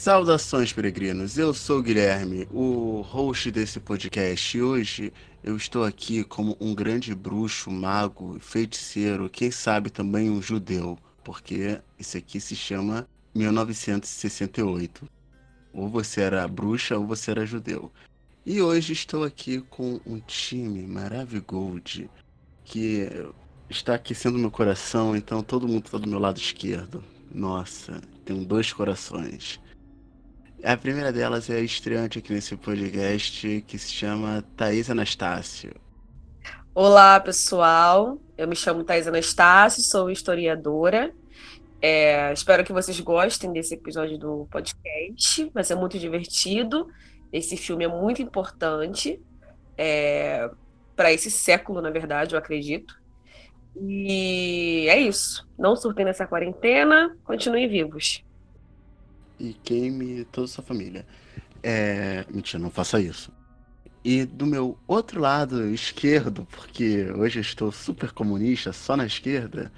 Saudações, peregrinos. Eu sou o Guilherme, o host desse podcast. E hoje eu estou aqui como um grande bruxo, mago, feiticeiro, quem sabe também um judeu, porque isso aqui se chama 1968. Ou você era bruxa ou você era judeu. E hoje estou aqui com um time maravilhoso que está aquecendo meu coração, então todo mundo está do meu lado esquerdo. Nossa, tenho dois corações. A primeira delas é a estreante aqui nesse podcast, que se chama Thaís Anastácio. Olá, pessoal. Eu me chamo Thaís Anastácio, sou historiadora. É, espero que vocês gostem desse episódio do podcast. Vai ser muito divertido. Esse filme é muito importante é, para esse século, na verdade, eu acredito. E é isso. Não surtem nessa quarentena, continuem vivos e queime toda a sua família. É... Mentira, não faça isso. E do meu outro lado esquerdo, porque hoje eu estou super comunista, só na esquerda,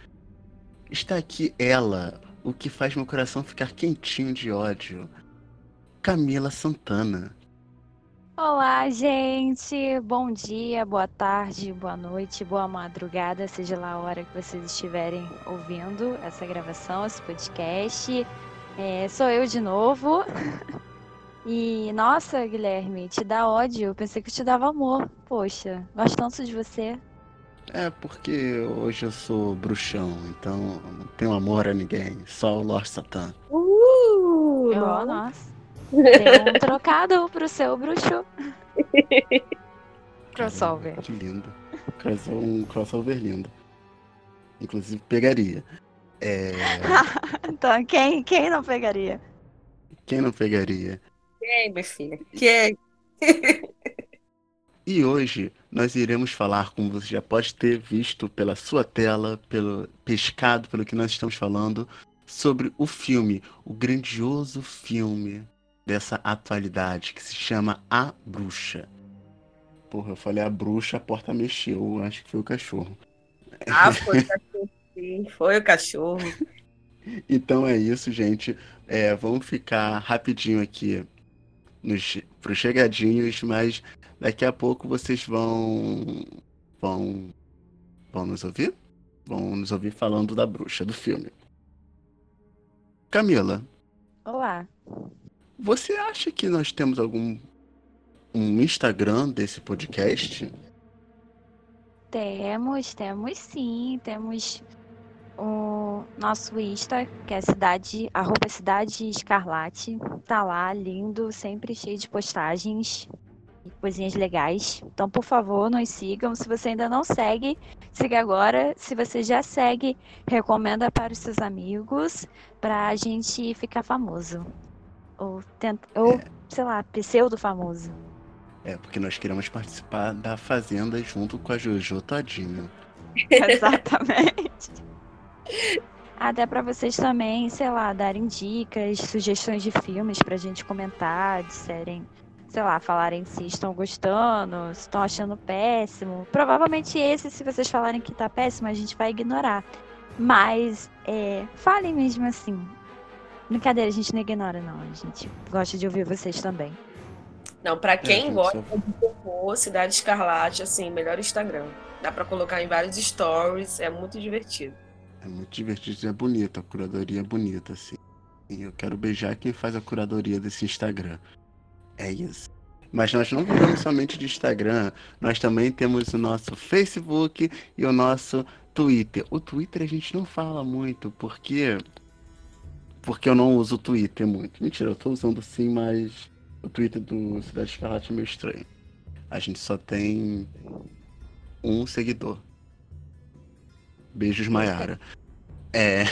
está aqui ela, o que faz meu coração ficar quentinho de ódio. Camila Santana. Olá, gente. Bom dia, boa tarde, boa noite, boa madrugada, seja lá a hora que vocês estiverem ouvindo essa gravação, esse podcast. É, sou eu de novo. E, nossa, Guilherme, te dá ódio. Eu pensei que te dava amor. Poxa, gosto tanto de você. É, porque hoje eu sou bruxão, então não tenho amor a ninguém. Só o Lord Satan. Uh! Oh, nossa. Tem um trocado pro seu bruxo. crossover. Que lindo. Um crossover lindo. Inclusive pegaria. É... então, quem, quem não pegaria? Quem não pegaria? Quem, minha filha? Quem? e hoje nós iremos falar, como você já pode ter visto pela sua tela, pelo pescado, pelo que nós estamos falando, sobre o filme, o grandioso filme dessa atualidade que se chama A Bruxa. Porra, eu falei a bruxa, a porta mexeu, acho que foi o cachorro. Ah, foi o cachorro. Sim, foi o cachorro. então é isso, gente. É, vamos ficar rapidinho aqui nos, pros chegadinhos, mas daqui a pouco vocês vão. vão. vão nos ouvir? Vão nos ouvir falando da bruxa do filme. Camila. Olá. Você acha que nós temos algum um Instagram desse podcast? Temos, temos sim, temos o nosso Insta, que é cidade, arroba cidade escarlate. Tá lá, lindo, sempre cheio de postagens e coisinhas legais. Então, por favor, nos sigam. Se você ainda não segue, siga agora. Se você já segue, recomenda para os seus amigos para a gente ficar famoso. Ou, tenta, ou é. sei lá, pseudo famoso. É, porque nós queremos participar da Fazenda junto com a Jojo Todinho. Exatamente. Até para vocês também, sei lá, darem dicas, sugestões de filmes pra gente comentar, disserem, sei lá, falarem se estão gostando, se estão achando péssimo. Provavelmente esse, se vocês falarem que tá péssimo, a gente vai ignorar. Mas é, falem mesmo assim. Brincadeira, a gente não ignora, não. A gente gosta de ouvir vocês também. Não, para quem é, gosta de terror, Cidade Escarlate, assim, melhor Instagram. Dá para colocar em vários stories, é muito divertido. É muito divertido, é bonito, a curadoria é bonita, assim. E eu quero beijar quem faz a curadoria desse Instagram. É isso. Mas nós não vivemos somente de Instagram, nós também temos o nosso Facebook e o nosso Twitter. O Twitter a gente não fala muito, porque porque eu não uso o Twitter muito. Mentira, eu tô usando sim, mas o Twitter do Cidade Escarlate é meio estranho. A gente só tem um seguidor. Beijos, Maiara. É.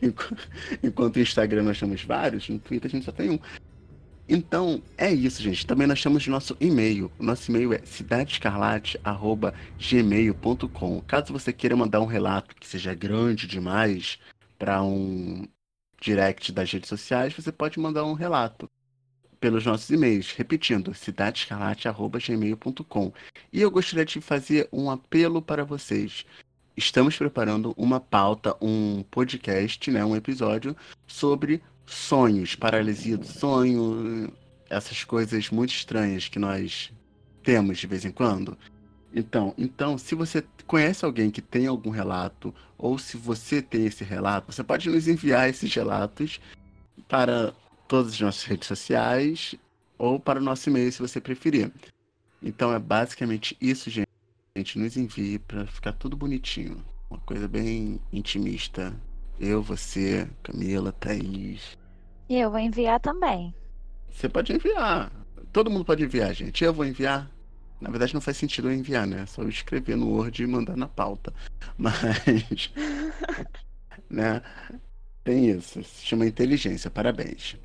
Enquanto no Instagram nós temos vários, no Twitter a gente só tem um. Então, é isso, gente. Também nós temos nosso e-mail. O nosso e-mail é cidadescarlate.gmail.com. Caso você queira mandar um relato que seja grande demais para um direct das redes sociais, você pode mandar um relato pelos nossos e-mails, repetindo, cidadescarlate.gmail.com. E eu gostaria de fazer um apelo para vocês. Estamos preparando uma pauta, um podcast, né, um episódio sobre sonhos, paralisia do sonho, essas coisas muito estranhas que nós temos de vez em quando. Então, então, se você conhece alguém que tem algum relato, ou se você tem esse relato, você pode nos enviar esses relatos para todas as nossas redes sociais ou para o nosso e-mail, se você preferir. Então é basicamente isso, gente. Nos envie para ficar tudo bonitinho. Uma coisa bem intimista. Eu, você, Camila, Thaís. E eu vou enviar também. Você pode enviar. Todo mundo pode enviar, gente. Eu vou enviar. Na verdade, não faz sentido eu enviar, né? É só eu escrever no Word e mandar na pauta. Mas. né? Tem isso. Se chama inteligência. Parabéns.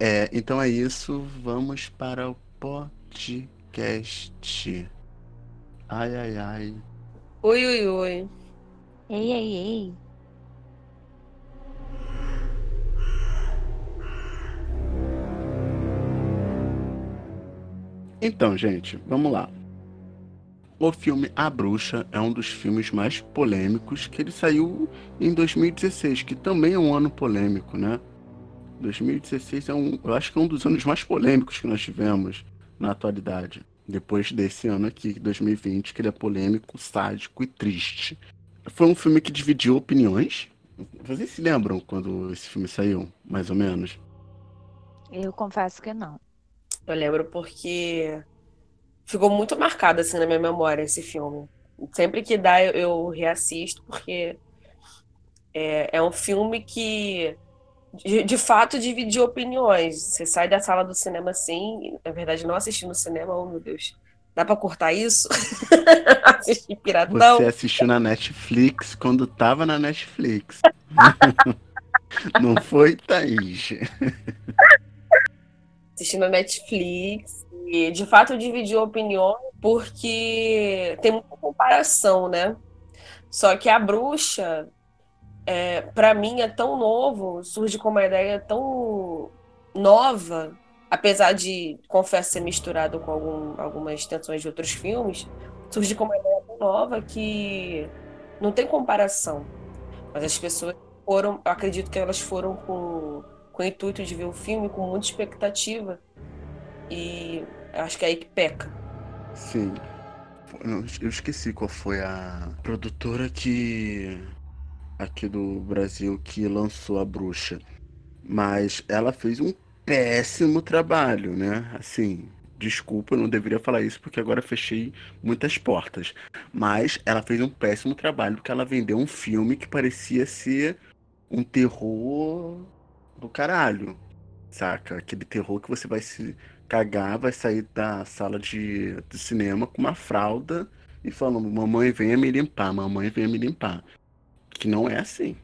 É, então é isso. Vamos para o podcast. Ai, ai, ai. Oi, oi, oi. Ei, ei, ei. Então, gente, vamos lá. O filme A Bruxa é um dos filmes mais polêmicos que ele saiu em 2016, que também é um ano polêmico, né? 2016 é um, eu acho que é um dos anos mais polêmicos que nós tivemos na atualidade. Depois desse ano aqui, 2020, que ele é polêmico, sádico e triste. Foi um filme que dividiu opiniões. Vocês se lembram quando esse filme saiu, mais ou menos? Eu confesso que não. Eu lembro porque ficou muito marcado assim na minha memória esse filme. Sempre que dá eu, eu reassisto porque é, é, um filme que de, de, fato dividiu opiniões. Você sai da sala do cinema assim, na verdade não assistindo no cinema, oh meu Deus. Dá pra cortar isso? Assistir piratão? Você assistiu na Netflix quando tava na Netflix. não foi, Thaís? assistindo na Netflix. E de fato dividiu opinião porque tem muita comparação, né? Só que a bruxa, é, para mim, é tão novo, surge com uma ideia tão nova, apesar de, confesso, ser misturado com algum, algumas tensões de outros filmes, surge com uma ideia tão nova que não tem comparação. Mas as pessoas foram, eu acredito que elas foram com com o intuito de ver o filme com muita expectativa. E acho que é aí que peca. Sim. Eu esqueci qual foi a produtora que. Aqui do Brasil que lançou a bruxa. Mas ela fez um péssimo trabalho, né? Assim, desculpa, eu não deveria falar isso porque agora fechei muitas portas. Mas ela fez um péssimo trabalho porque ela vendeu um filme que parecia ser um terror do caralho, saca? Aquele terror que você vai se cagar, vai sair da sala de, de cinema com uma fralda e falando, mamãe venha me limpar, mamãe venha me limpar. Que não é assim.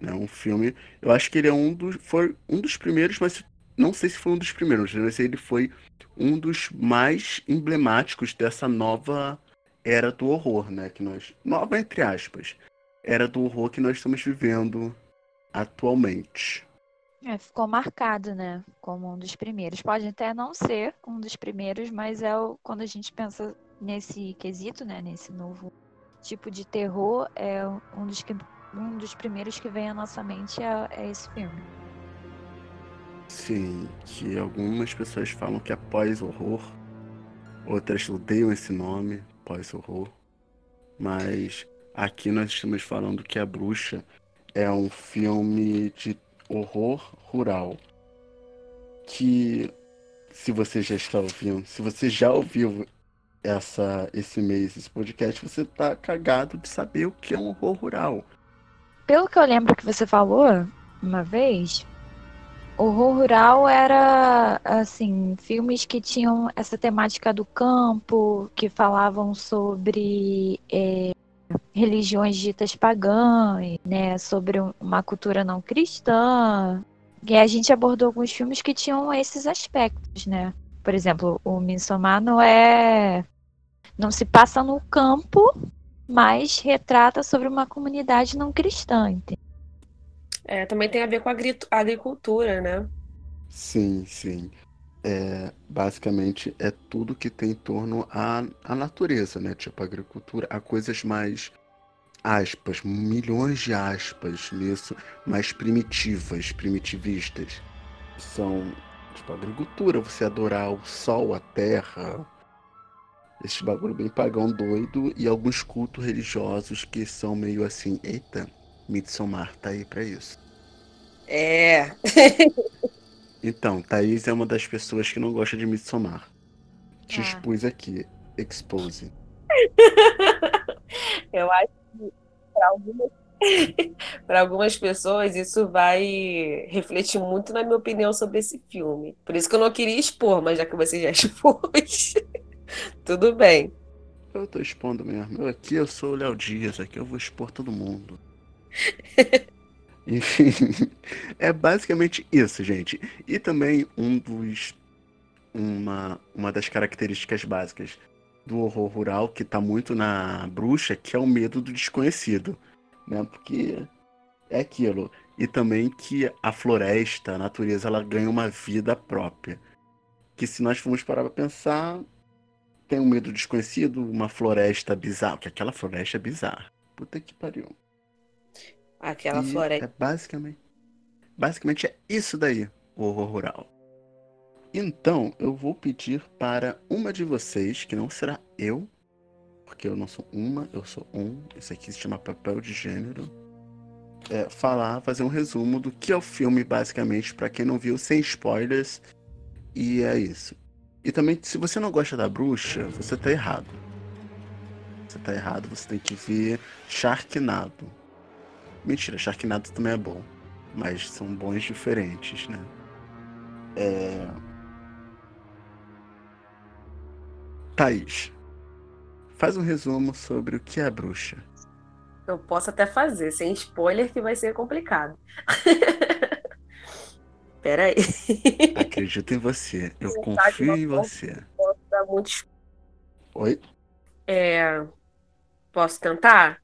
É um filme. Eu acho que ele é um dos. Foi um dos primeiros, mas não sei se foi um dos primeiros, mas ele foi um dos mais emblemáticos dessa nova era do horror, né? Que nós. Nova entre aspas. Era do horror que nós estamos vivendo atualmente. É, ficou marcado, né? Como um dos primeiros. Pode até não ser um dos primeiros, mas é o, quando a gente pensa nesse quesito, né? Nesse novo tipo de terror, é um dos, que, um dos primeiros que vem à nossa mente é, é esse filme. Sim, que algumas pessoas falam que é pós-horror, outras odeiam esse nome, pós-horror. Mas aqui nós estamos falando que a bruxa é um filme de horror rural. Que se você já está ouvindo, se você já ouviu essa, esse mês, esse podcast, você tá cagado de saber o que é um horror rural. Pelo que eu lembro que você falou uma vez, horror rural era assim, filmes que tinham essa temática do campo, que falavam sobre é, religiões ditas pagãs, né, sobre uma cultura não cristã. E a gente abordou alguns filmes que tinham esses aspectos, né? Por exemplo, o Midsommar não é não se passa no campo, mas retrata sobre uma comunidade não cristã. Entende? É, também tem a ver com a agricultura, né? Sim, sim é, basicamente é tudo que tem em torno à, à natureza, né? Tipo agricultura, a coisas mais aspas, milhões de aspas nisso, mais primitivas, primitivistas. São, tipo, agricultura, você adorar o sol, a terra, esse bagulho bem pagão doido, e alguns cultos religiosos que são meio assim, eita, Midsommar tá aí pra isso. É. então, Thaís é uma das pessoas que não gosta de Midsommar. Te Ah. expus aqui, expose. Eu acho que para algumas, para algumas pessoas isso vai refletir muito na minha opinião sobre esse filme. Por isso que eu não queria expor, mas já que você já expôs, tudo bem. Eu tô expondo mesmo. Eu aqui eu sou o Léo Dias, aqui eu vou expor todo mundo. Enfim, é basicamente isso, gente. E também um dos. Uma, uma das características básicas do horror rural, que tá muito na bruxa, que é o medo do desconhecido. Né? Porque é aquilo. E também que a floresta, a natureza, ela ganha uma vida própria. Que se nós formos parar pra pensar, tem um medo desconhecido, uma floresta bizarra. Porque aquela floresta é bizarra. Puta que pariu. Aquela E floresta. É basicamente, basicamente é isso daí, o horror rural. Então, eu vou pedir para uma de vocês, que não será eu, porque eu não sou uma, eu sou um, isso aqui se chama papel de gênero, é, falar, fazer um resumo do que é o filme, basicamente, para quem não viu, sem spoilers, e é isso. E também, se você não gosta da bruxa, você tá errado. Você tá errado, você tem que ver Sharknado. Mentira, Sharknado também é bom. Mas são bons diferentes, né? É... Thaís, faz um resumo sobre o que é a bruxa. Eu posso até fazer, sem spoiler, que vai ser complicado. Peraí. Acredito em você. Eu confio em você. Posso dar muitos. Oi? É... Posso tentar?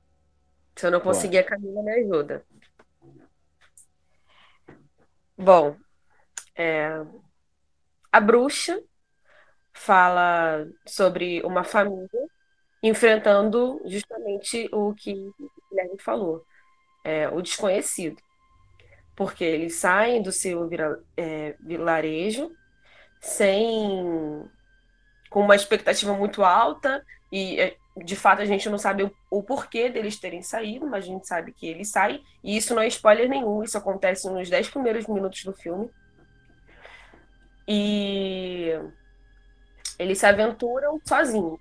Se eu não conseguir, a Camila me ajuda. Bom, é, a bruxa fala sobre uma família enfrentando justamente o que o Guilherme falou, é, o desconhecido. Porque eles saem do seu é, vilarejo sem com uma expectativa muito alta e é, de fato a gente não sabe o, o porquê deles terem saído, mas a gente sabe que eles saem, e isso não é spoiler nenhum, isso acontece nos 10 primeiros minutos do filme. E eles se aventuram sozinhos,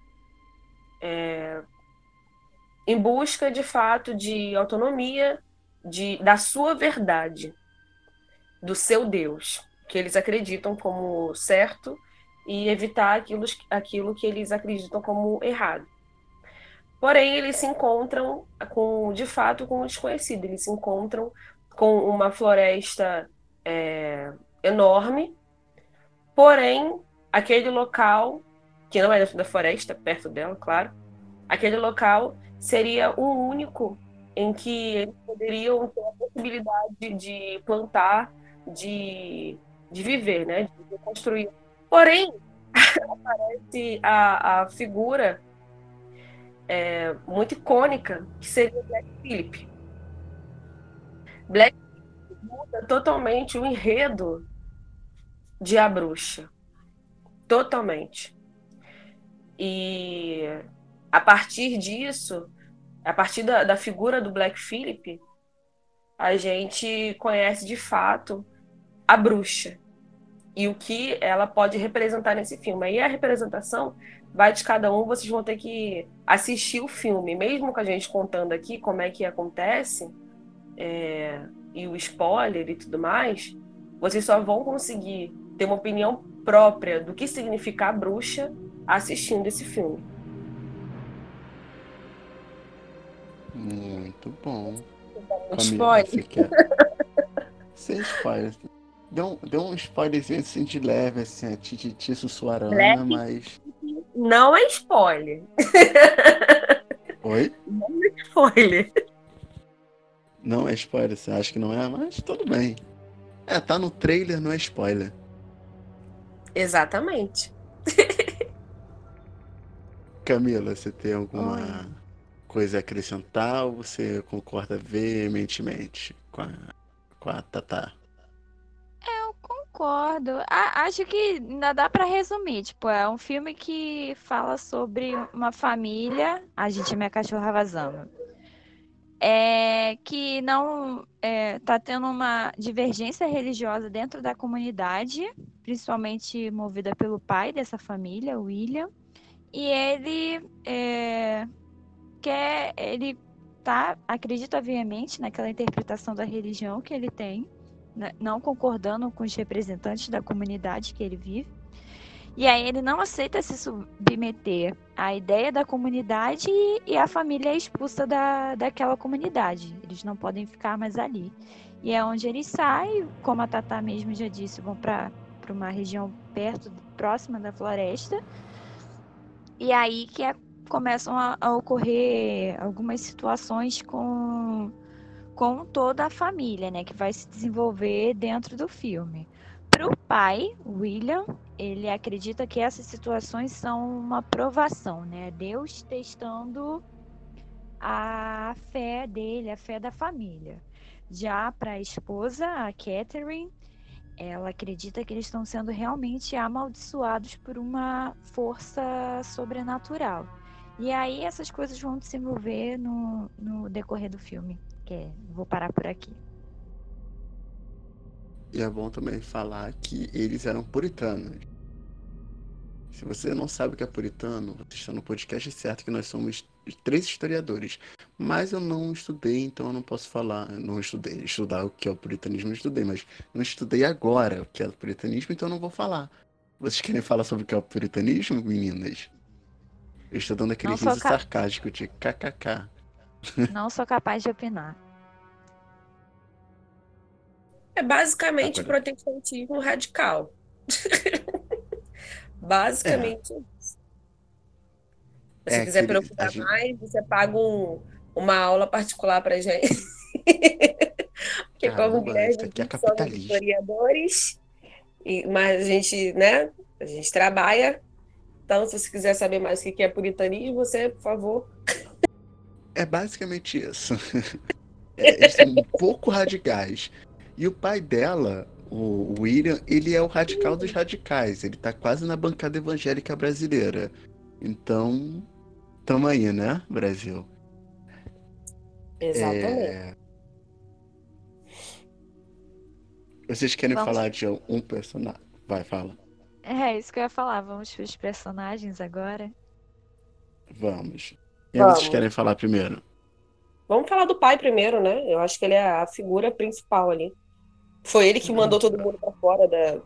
é, em busca de fato de autonomia, de, da sua verdade, do seu Deus, que eles acreditam como certo e evitar aquilo, aquilo que eles acreditam como errado. Porém, eles se encontram com, de fato, com o desconhecido. Eles se encontram com uma floresta é, enorme, porém, aquele local, que não é dentro da floresta, perto dela, claro, aquele local seria o único em que eles poderiam ter a possibilidade de plantar, de, de viver, né, de construir. Porém, aparece a, a figura é, muito icônica, que seria Black Phillip. Black muda totalmente o enredo de A Bruxa. Totalmente. E a partir disso, a partir da, da figura do Black Phillip, a gente conhece de fato a bruxa e o que ela pode representar nesse filme. Aí a representação vai de cada um, vocês vão ter que assistir o filme, mesmo com a gente contando aqui como é que acontece, é, e o spoiler e tudo mais, vocês só vão conseguir ter uma opinião própria do que significa a bruxa assistindo esse filme. Muito bom. Camila, spoiler. você quer? Sem spoiler. Deu, um- deu um spoilerzinho assim de leve, assim, a Tititi sussuarana, Leve? mas. Não é spoiler. Oi? Spoiler. Não é spoiler, você acha que não é? Mas tudo bem. É, tá no trailer, não é spoiler. Exatamente. Camila, você tem alguma Oi. Coisa a acrescentar ou você concorda veementemente com a, com a Tatá? Eu concordo. Ah, acho que ainda dá para resumir. Tipo, é um filme que fala sobre uma família. A gente, minha cachorra vazando. É, que não é, tá tendo uma divergência religiosa dentro da comunidade, principalmente movida pelo pai dessa família, William. E ele é, quer, ele tá, acredita veemente naquela interpretação da religião que ele tem, né, não concordando com os representantes da comunidade que ele vive. E aí ele não aceita se submeter à ideia da comunidade e a família é expulsa da, daquela comunidade. Eles não podem ficar mais ali. E é onde eles saem, como a Tatá mesmo já disse, vão para uma região perto, próxima da floresta, e aí que é, começam a, a, ocorrer algumas situações com, com toda a família, né? Que vai se desenvolver dentro do filme. Para o pai, William, ele acredita que essas situações são uma provação, né? Deus testando a fé dele, a fé da família. Já para a esposa, a Catherine, ela acredita que eles estão sendo realmente amaldiçoados por uma força sobrenatural. E aí essas coisas vão se desenvolver no, no decorrer do filme. Que é, vou parar por aqui. E é bom também falar que eles eram puritanos. Se você não sabe o que é puritano, você está no podcast certo que nós somos três historiadores. Mas eu não estudei, então eu não posso falar. Não estudei. Estudar o que é o puritanismo eu estudei, mas não estudei agora o que é o puritanismo, então eu não vou falar. Vocês querem falar sobre o que é o puritanismo, meninas? Eu estou dando aquele riso ca... sarcástico de kkk. Não sou capaz de opinar. É basicamente Agora... protestantismo radical. basicamente é. isso. Se você é quiser preocupar gente... mais, você paga um, uma aula particular pra gente. Porque Caramba, como mulher, a gente é somos historiadores, e, mas a gente, né, a gente trabalha. Então, se você quiser saber mais o que é puritanismo, você, por favor. É basicamente isso. É, eles são um pouco radicais. E o pai dela, o William, ele é o radical dos radicais. Ele tá quase na bancada evangélica brasileira. Então, Tamo aí, né, Brasil? Exatamente. É... Vocês querem Vamos... falar de um personagem? Vai, fala. É, isso que eu ia falar. Vamos para os personagens agora? Vamos. Quem Vamos. vocês querem falar primeiro? Vamos falar do pai primeiro, né? Eu acho que ele é a figura principal ali. Foi ele que mandou todo mundo para fora da,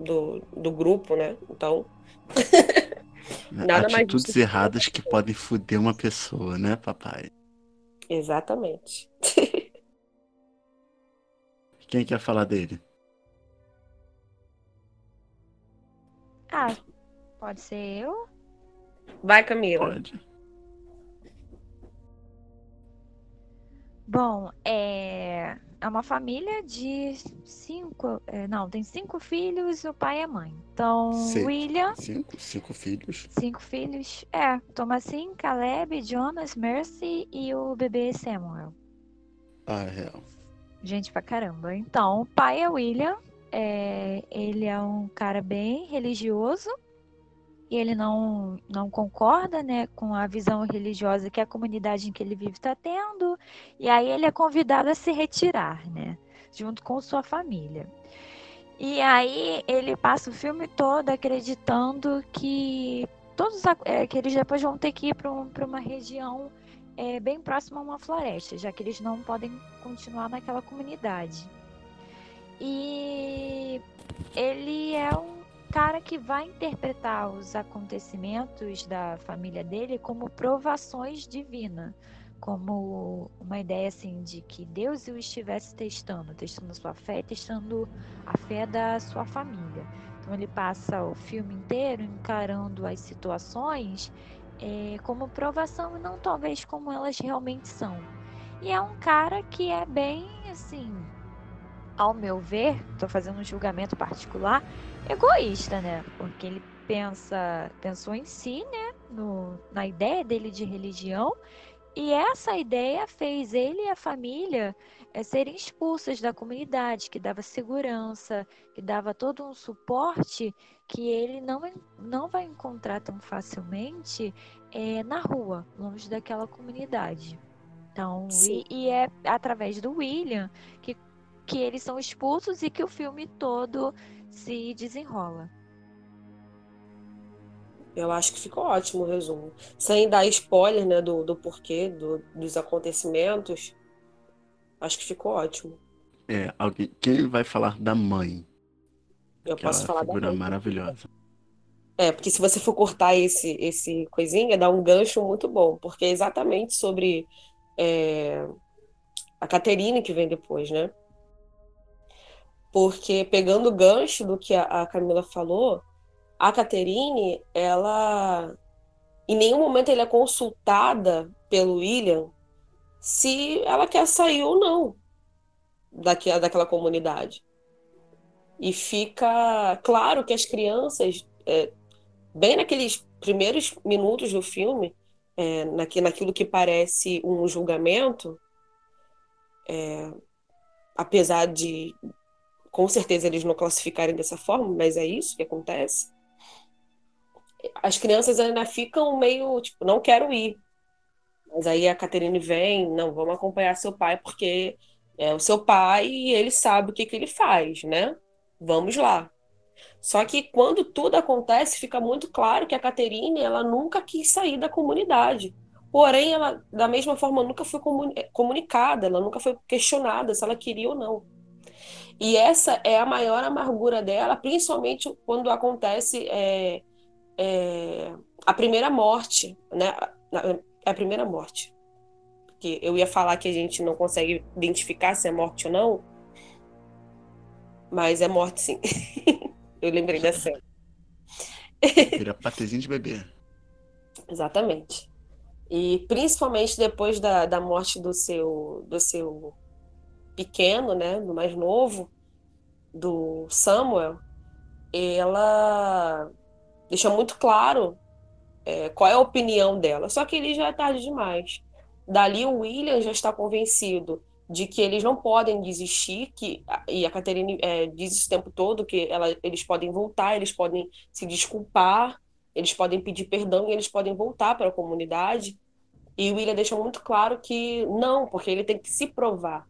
do, do grupo, né? Então. Nada Atitudes mais erradas que podem foder uma pessoa, né, papai? Exatamente. Quem quer falar dele? Ah, pode ser eu? Vai, Camila. Pode. Bom, é é uma família de cinco. É, não, tem cinco filhos, o pai e a mãe. Então, William. Cinco, cinco filhos. Cinco filhos. É, Thomasin, Caleb, Jonas, Mercy e o bebê Samuel. Ah, é real. Gente pra caramba. Então, o pai é William. É, ele é um cara bem religioso e ele não, não concorda né, com a visão religiosa que a comunidade em que ele vive está tendo, e aí ele é convidado a se retirar, né, junto com sua família. E aí ele passa o filme todo acreditando que todos é, que eles depois vão ter que ir para um, uma região é, bem próxima a uma floresta, já que eles não podem continuar naquela comunidade. E ele é um cara que vai interpretar os acontecimentos da família dele como provações divinas, como uma ideia assim de que Deus o estivesse testando, testando a sua fé, testando a fé da sua família. Então ele passa o filme inteiro encarando as situações é, como provação e não talvez como elas realmente são. E é um cara que é bem assim, ao meu ver, estou fazendo um julgamento particular, egoísta, né? Porque ele pensa, pensou em si, né? No, na ideia dele de religião e essa ideia fez ele e a família é, serem expulsos da comunidade, que dava segurança, que dava todo um suporte que ele não, não vai encontrar tão facilmente é, na rua, longe daquela comunidade. Então, e, e, é através do William que, que eles são expulsos e que o filme todo se desenrola. Eu acho que ficou ótimo o resumo. Sem dar spoiler né, do, do porquê, do, dos acontecimentos, acho que ficou ótimo. É, alguém, quem vai falar da mãe? Eu posso falar figura da mãe. maravilhosa. É, porque se você for cortar esse, esse coisinha, dá um gancho muito bom, porque é exatamente sobre é, a Caterine que vem depois, né? Porque pegando o gancho do que a, Camila falou, a Caterine, ela em nenhum momento é consultada pelo William se ela quer sair ou não daqui, daquela comunidade. E fica claro que as crianças, é, bem naqueles primeiros minutos do filme, é, naqui, naquilo que parece um julgamento, é, apesar de, com certeza, eles não classificarem dessa forma, mas é isso que acontece as crianças ainda ficam meio, tipo, não quero ir. Mas aí a Caterine vem, não, vamos acompanhar seu pai, porque é o seu pai e ele sabe o que, que ele faz, né? Vamos lá. Só que quando tudo acontece, fica muito claro que a Caterine, ela nunca quis sair da comunidade. Porém, ela, da mesma forma, nunca foi comunicada, ela nunca foi questionada se ela queria ou não. E essa é a maior amargura dela, principalmente quando acontece é, é, a primeira morte, né? É a primeira morte. Porque eu ia falar que a gente não consegue identificar se é morte ou não, mas é morte sim. eu lembrei da cena. Vira patezinho de bebê. Exatamente. E principalmente depois da, da morte do seu, do seu pequeno, né, do mais novo, do Samuel, ela deixa muito claro é, qual é a opinião dela. Só que ele já é tarde demais. Dali o William já está convencido de que eles não podem desistir, que e a Caterine é, diz isso o tempo todo que ela, eles podem voltar, eles podem se desculpar, eles podem pedir perdão e eles podem voltar para a comunidade. E o William deixa muito claro que não, porque ele tem que se provar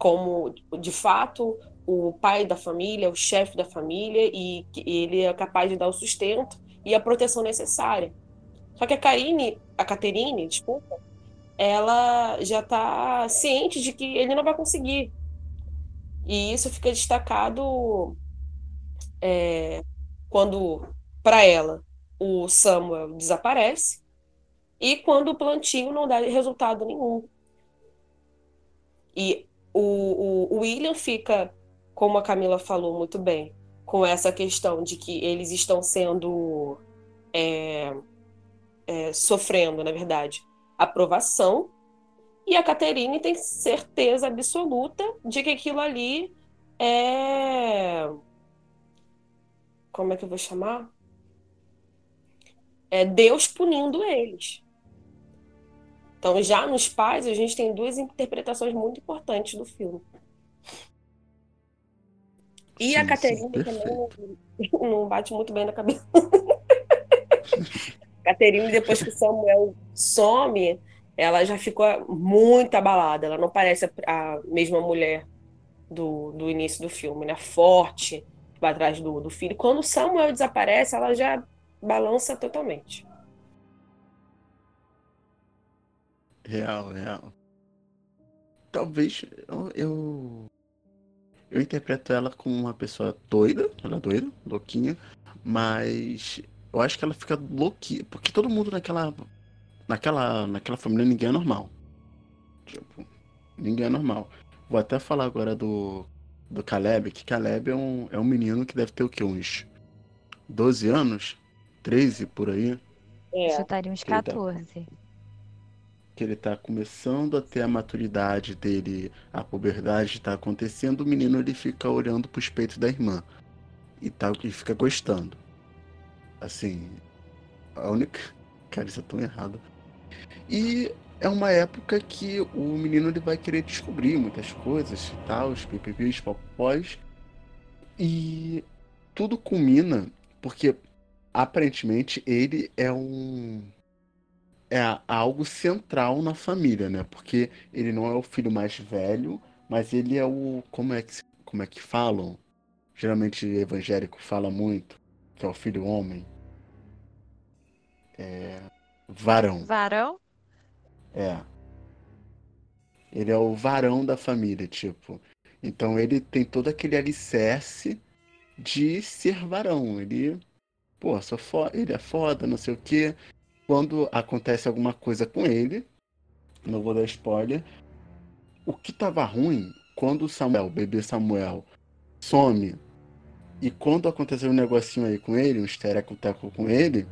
como de fato o pai da família, o chefe da família, e ele é capaz de dar o sustento e a proteção necessária. Só que a Karine, a Caterine, desculpa, ela já está ciente de que ele não vai conseguir. E isso fica destacado é, quando, para ela, o Samuel desaparece e quando o plantio não dá resultado nenhum. E o, o, William fica como a Camila falou muito bem, com essa questão de que eles estão sendo é, é, sofrendo, na verdade, aprovação, e a Caterine tem certeza absoluta de que aquilo ali é. Como é que eu vou chamar? É Deus punindo eles. Então, já nos pais, a gente tem duas interpretações muito importantes do filme. E sim, a Caterine também não, bate muito bem na cabeça. Caterine, depois que Samuel some, ela já ficou muito abalada. Ela não parece a, mesma mulher do, do início do filme, né? Forte, vai atrás do, do filho. Quando Samuel desaparece, ela já balança totalmente. Real, real. Talvez eu, eu eu interpreto ela como uma pessoa doida, ela é doida, louquinha, mas eu acho que ela fica louquinha, porque todo mundo naquela naquela naquela família ninguém é normal. Tipo, ninguém é normal. Vou até falar agora do do Caleb, que Caleb é um, é um menino que deve ter o quê? Uns 12 anos? 13 por aí? É. Já estaria uns 14 que ele está começando a ter a maturidade dele, a puberdade está acontecendo, o menino ele fica olhando para os peitos da irmã e tal, que fica gostando. Assim, a única. Cara, isso é tão errado. E é uma época que o menino ele vai querer descobrir muitas coisas e tal, os pipipis, popós. E tudo culmina porque aparentemente ele é um é algo central na família, né? Porque ele não é o filho mais velho, mas ele é o como é que como é que falam? Geralmente evangélico fala muito que é o filho homem. É varão. Varão? É. Ele é o varão da família, tipo. Então ele tem todo aquele alicerce de ser varão. Ele, pô, sou foda, ele é foda, não sei o quê. Quando acontece alguma coisa com ele, não vou dar spoiler, o que tava ruim, quando o Samuel, o bebê Samuel, some, e quando aconteceu um negocinho aí com ele, um estereco-teco com ele,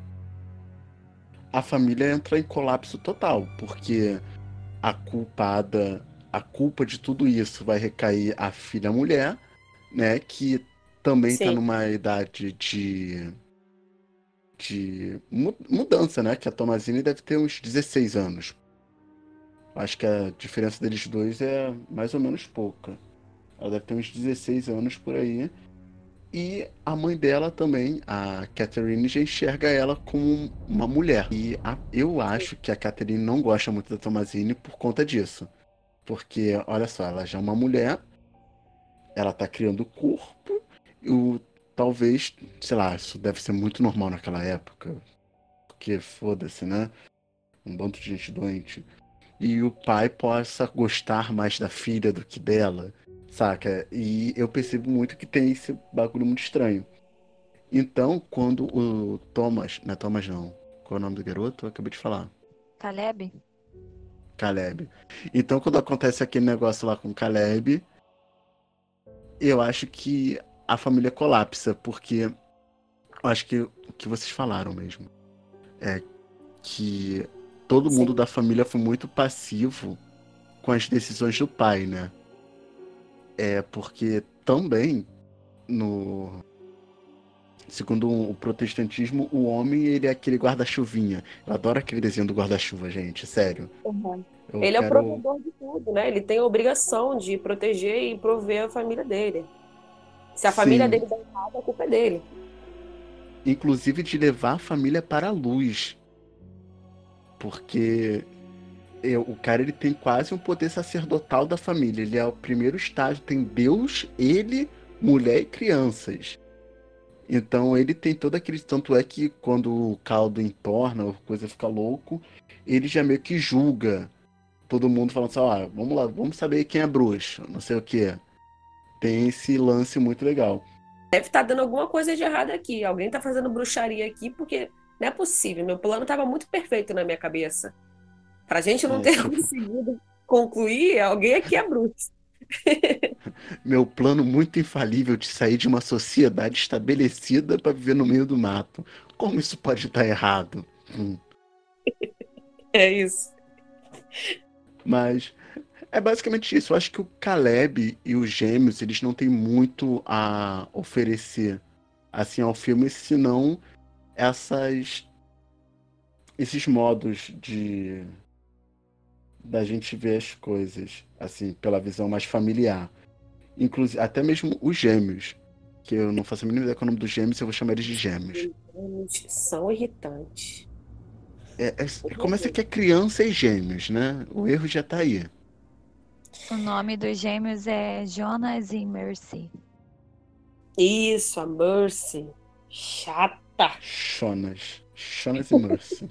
a família entra em colapso total, porque a culpada, a culpa de tudo isso vai recair à filha mulher, né, que também está numa idade de de mudança, né, que a Tomazine deve ter uns 16 anos. Acho que a diferença deles dois é mais ou menos pouca. Ela deve ter uns 16 anos por aí. E a mãe dela também, a Catherine, já enxerga ela como uma mulher. E a, eu acho que a Catherine não gosta muito da Tomazine por conta disso. Porque, olha só, ela já é uma mulher, ela tá criando corpo, e o, talvez, sei lá, isso deve ser muito normal naquela época. Porque foda-se, né? Um bando de gente doente. E o pai possa gostar mais da filha do que dela. Saca? E eu percebo muito que tem esse bagulho muito estranho. Então, quando o Thomas. Não é Thomas, não. Qual é o nome do garoto? Eu acabei de falar. Caleb? Caleb. Então, quando acontece aquele negócio lá com Caleb, eu acho que a família colapsa, porque eu acho que o que vocês falaram mesmo é que todo Sim. mundo da família foi muito passivo com as decisões do pai, né? É porque também no segundo o protestantismo, o homem ele é aquele guarda-chuvinha. Eu adoro aquele desenho do guarda-chuva, gente, sério. Uhum. Ele quero... é o provedor de tudo, né? Ele tem a obrigação de proteger e prover a família dele. Se a família Sim. dele der errado, a culpa é dele. Inclusive de levar a família para a luz. Porque o cara ele tem quase um poder sacerdotal da família. Ele é o primeiro estágio, tem Deus, ele, mulher e crianças. Então ele tem todo aquele. Tanto é que quando o caldo entorna, a coisa fica louco, ele já meio que julga todo mundo falando assim, ó, ah, vamos lá, vamos saber quem é bruxo, não sei o que. Tem esse lance muito legal. Deve estar tá dando alguma coisa de errado aqui. Alguém está fazendo bruxaria aqui, porque não é possível. Meu plano estava muito perfeito na minha cabeça. Pra gente não é. ter conseguido concluir, alguém aqui é bruxo. Meu plano muito infalível de sair de uma sociedade estabelecida para viver no meio do mato. Como isso pode estar errado? Hum. É isso. Mas é basicamente isso. Eu acho que o Caleb e os gêmeos, eles não têm muito a oferecer assim ao filme, senão essas esses modos de da gente ver as coisas, assim, pela visão mais familiar. Inclusive, até mesmo os gêmeos, que eu não faço a mínima ideia qual é o nome dos gêmeos, eu vou chamar eles de gêmeos. Gêmeos são irritantes. É, é, começa que é criança e gêmeos, né? O erro já tá aí. O nome dos gêmeos é Jonas e Mercy. Isso, a Mercy. Chata. Jonas. Jonas e Mercy.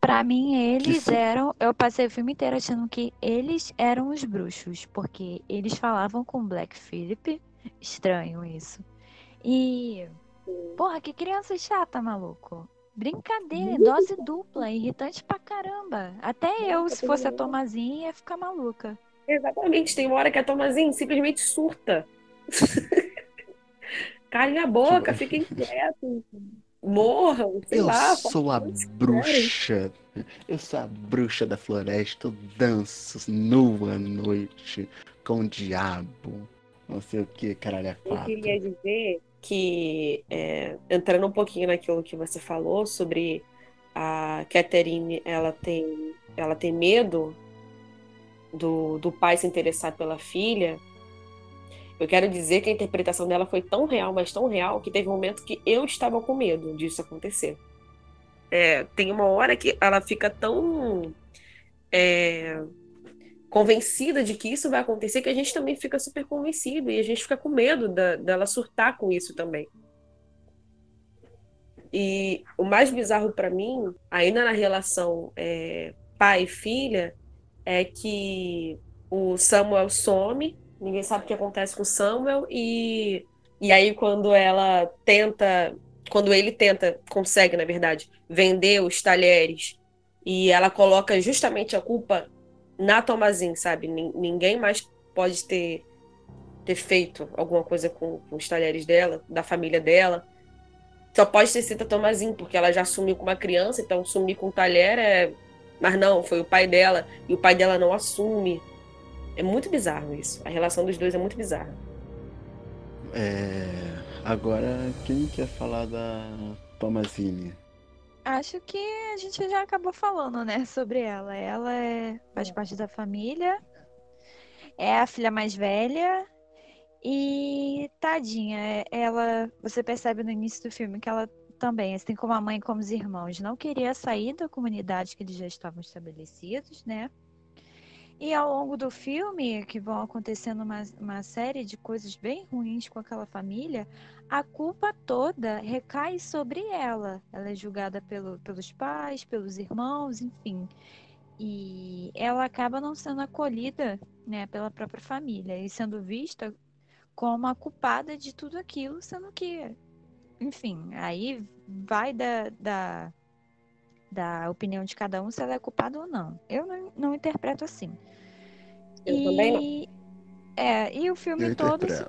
Pra mim, eles eram. Eu passei o filme inteiro achando que eles eram os bruxos, porque eles falavam com Black Phillip. Estranho isso. E. Porra, que criança chata, maluco. Brincadeira, dose dupla, irritante pra caramba. Até eu, se fosse a Tomazinha, ia ficar maluca. Exatamente, tem uma hora que a Tomazinha simplesmente surta. Calem a boca, fiquem quietos morram, sei eu lá. Eu sou a bruxa. Eu sou a bruxa da floresta. Eu danço nua à noite com o diabo. Não sei o que, caralho, é. Eu queria dizer que, é, entrando um pouquinho naquilo que você falou sobre a Catherine ela tem, ela tem medo do, do pai se interessar pela filha, eu quero dizer que a interpretação dela foi tão real, mas tão real, que teve um momento que eu estava com medo disso acontecer. É, tem uma hora que ela fica tão é, convencida de que isso vai acontecer que a gente também fica super convencido e a gente fica com medo da, dela surtar com isso também. E o mais bizarro para mim, ainda na relação é, pai e filha, é que o Samuel some, ninguém sabe o que acontece com o Samuel, e, e aí quando ela tenta, quando ele tenta, consegue, na verdade, vender os talheres, e ela coloca justamente a culpa na Tomazin, sabe? Ninguém mais pode ter, ter feito alguma coisa com, com os talheres dela, da família dela só pode ter sido a Tomazin, porque ela já sumiu com uma criança, então sumir com o talher é. Mas não, foi o pai dela, e o pai dela não assume. É muito bizarro isso. A relação dos dois é muito bizarra. É... Agora, quem quer falar da Tomazine? Acho que a gente já acabou falando, né, sobre ela. Ela é... faz parte da família, é a filha mais velha e tadinha, é, ela, você percebe no início do filme que ela também, assim como a mãe e como os irmãos, não queria sair da comunidade que eles já estavam estabelecidos, né? E ao longo do filme, que vão acontecendo uma, uma série de coisas bem ruins com aquela família, a culpa toda recai sobre ela. Ela é julgada pelo, pelos pais, pelos irmãos, enfim. E ela acaba não sendo acolhida né, pela própria família e sendo vista como a culpada de tudo aquilo, sendo que, enfim, aí vai da, da, da opinião de cada um se ela é culpada ou não. Eu não, não interpreto assim. Eu e, também não. É, e o filme Eu todo. Se...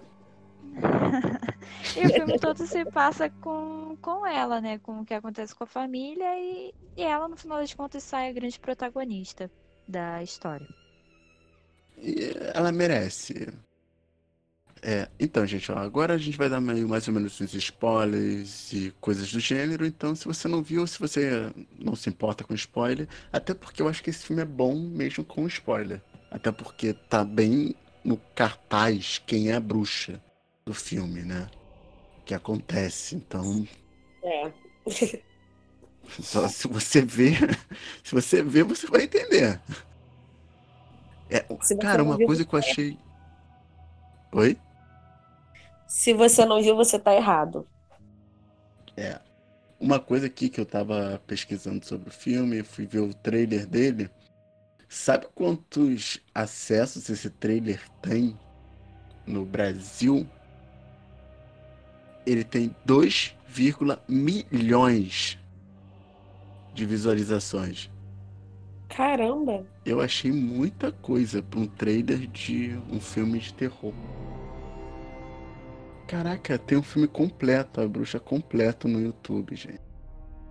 e o filme todo se passa com, com ela, né? Com o que acontece com a família e, e ela, no final das contas, sai a grande protagonista da história. E ela merece. É, então, gente, ó, agora a gente vai dar meio, mais ou menos uns spoilers e coisas do gênero. Então, se você não viu, se você não se importa com spoiler, até porque eu acho que esse filme é bom mesmo com spoiler. Até porque tá bem no cartaz quem é a bruxa do filme, né? Que acontece. Então. É. Só se você ver, se você ver, você vai entender. É, cara, uma coisa que eu achei. Oi? Se você não viu, você tá errado. É. Uma coisa aqui que eu tava pesquisando sobre o filme, fui ver o trailer dele. Sabe quantos acessos esse trailer tem no Brasil? Ele tem 2, milhões de visualizações. Caramba! Eu achei muita coisa para um trailer de um filme de terror. Caraca, tem um filme completo, a bruxa completo no YouTube, gente.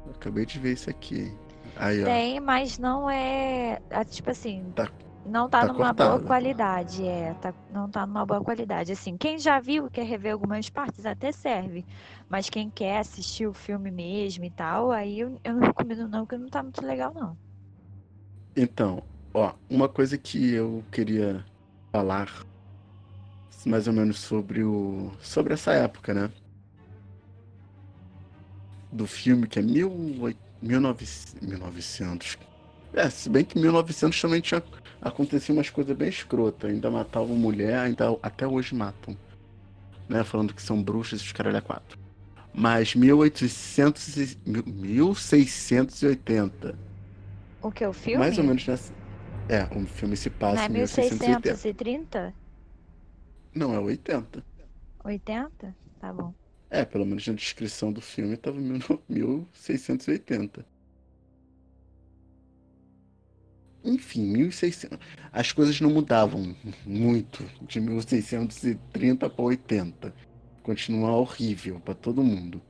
Eu acabei de ver isso aqui. Aí, tem, mas não é. Tipo assim. Tá, não tá, tá numa cortado. boa qualidade, é. Tá, não tá numa boa qualidade. Assim, quem já viu e quer rever algumas partes até serve. Mas quem quer assistir o filme mesmo e tal, aí eu, eu não recomendo não, porque não tá muito legal, não. Então, ó, uma coisa que eu queria falar mais ou menos sobre o sobre essa época, né? Do filme que é mil, 1900. É, se bem que 1900 também tinha acontecido umas coisas bem escrotas. Ainda matavam mulher, ainda até hoje matam. Né? Falando que são bruxas e os caras é quatro. Mas 1800 1680. O que é o filme? Mais ou menos nessa. É, o filme se passa Não é 1630? 1630? Não, é 80. 80? Tá bom. É, pelo menos na descrição do filme tava 1680. Enfim, 1600. As coisas não mudavam muito de 1630 para 80. Continua horrível para todo mundo.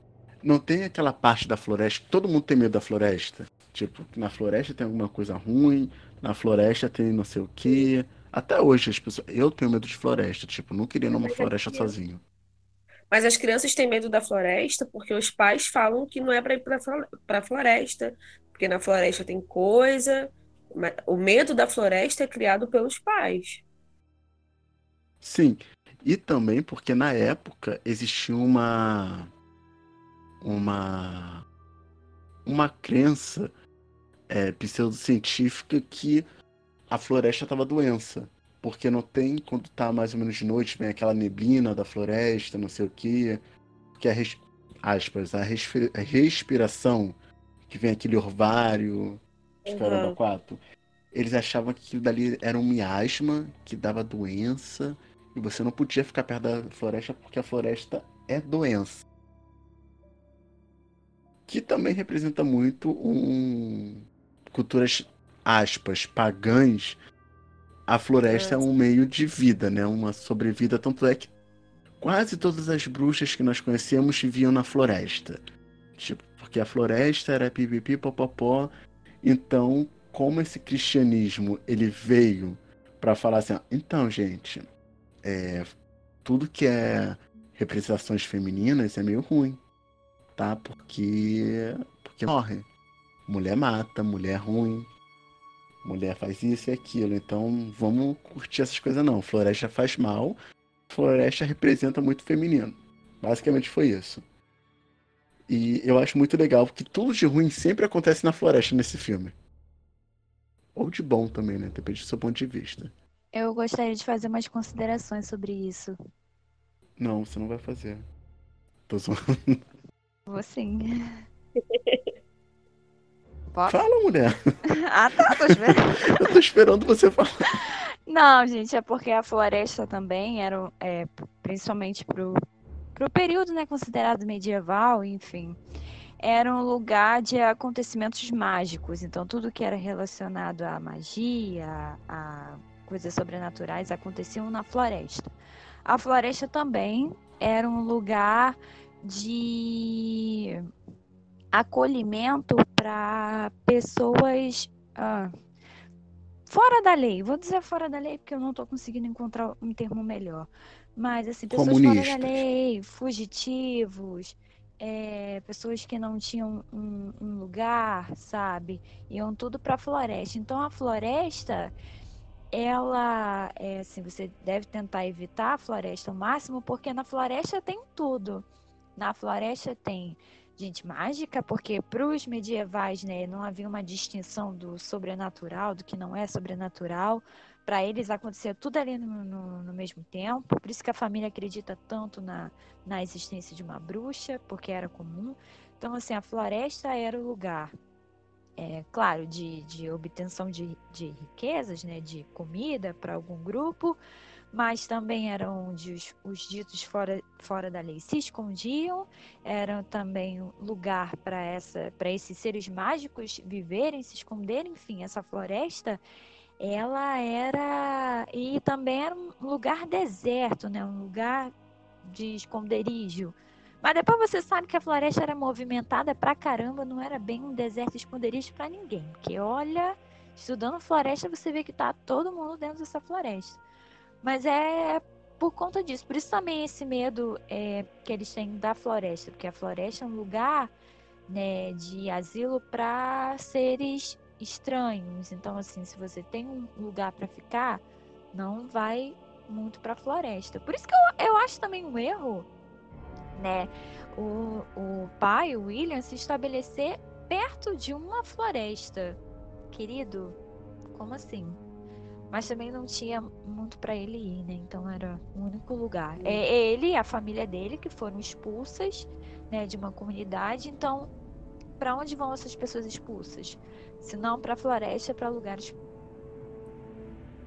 Não tem aquela parte da floresta. Todo mundo tem medo da floresta. Tipo, na floresta tem alguma coisa ruim, na floresta tem não sei o quê. Até hoje, as pessoas. Eu tenho medo de floresta, tipo, não queria numa floresta sozinho. Mas as crianças têm medo da floresta porque os pais falam que não é para ir para floresta, porque na floresta tem coisa. O medo da floresta é criado pelos pais. Sim, e também porque na época existia uma uma uma crença é, pseudocientífica que a floresta estava doença. Porque não tem, quando tá mais ou menos de noite, vem aquela neblina da floresta, não sei o quê. Que a, res... aspas, a, respi... a respiração, que vem aquele orvário, uhum. 4. Eles achavam que aquilo dali era um miasma, que dava doença, e você não podia ficar perto da floresta porque a floresta é doença. Que também representa muito um culturas aspas pagãs a floresta é. é um meio de vida, né? Uma sobrevida. Tanto é que quase todas as bruxas que nós conhecemos viviam na floresta. Tipo, porque a floresta era pipipi, popopó. Então, como esse cristianismo ele veio para falar assim, então, gente, é, tudo que é representações femininas é meio ruim, tá? Porque porque morre. Mulher mata, mulher ruim, mulher faz isso e aquilo, então vamos curtir essas coisas não. Floresta faz mal, floresta representa muito feminino. Basicamente foi isso. E eu acho muito legal, porque tudo de ruim sempre acontece na floresta nesse filme. Ou de bom também, né? Depende do seu ponto de vista. Eu gostaria de fazer umas considerações sobre isso. Não, você não vai fazer. Tô zoando. Vou sim. Posso? Fala, mulher. ah, tá, tô esperando. Eu tô esperando você falar. Não, gente, é porque a floresta também era, é, principalmente pro, pro período, né, considerado medieval, enfim, era um lugar de acontecimentos mágicos. Então, tudo que era relacionado à magia, a coisas sobrenaturais, aconteciam na floresta. A floresta também era um lugar de acolhimento para pessoas ah, fora da lei. Vou dizer fora da lei porque eu não estou conseguindo encontrar um termo melhor. Mas, assim, pessoas fora da lei, fugitivos, é, pessoas que não tinham um, um lugar, sabe? Iam tudo para a floresta. Então, a floresta ela é assim, você deve tentar evitar a floresta ao máximo, porque na floresta tem tudo. Na floresta tem gente mágica, porque para os medievais né, não havia uma distinção do sobrenatural, do que não é sobrenatural. Para eles acontecia tudo ali no, no, no, mesmo tempo. Por isso que a família acredita tanto na, na existência de uma bruxa, porque era comum. Então, assim, a floresta era o lugar, é, claro, de, de obtenção de, de riquezas, né, de comida para algum grupo, mas também eram onde os, os ditos fora, fora da lei se escondiam, eram também lugar para esses seres mágicos viverem, se esconderem, enfim, essa floresta ela era e também era um lugar deserto, né, um lugar de esconderijo. Mas depois você sabe que a floresta era movimentada pra caramba, não era bem um deserto esconderijo para ninguém. Porque olha, estudando floresta, você vê que tá todo mundo dentro dessa floresta. Mas é por conta disso. Por isso também esse medo é, que eles têm da floresta, porque a floresta é um lugar né, de asilo para seres estranhos. Então, assim, se você tem um lugar para ficar, não vai muito para a floresta. Por isso que eu, eu acho também um erro, né? O, o pai, o William, se estabelecer perto de uma floresta. Querido, como assim? Mas também não tinha muito para ele ir, né? Então era o único lugar. É, é ele e a família dele que foram expulsas, né, de uma comunidade. Então, para onde vão essas pessoas expulsas? Se não para a floresta, para lugares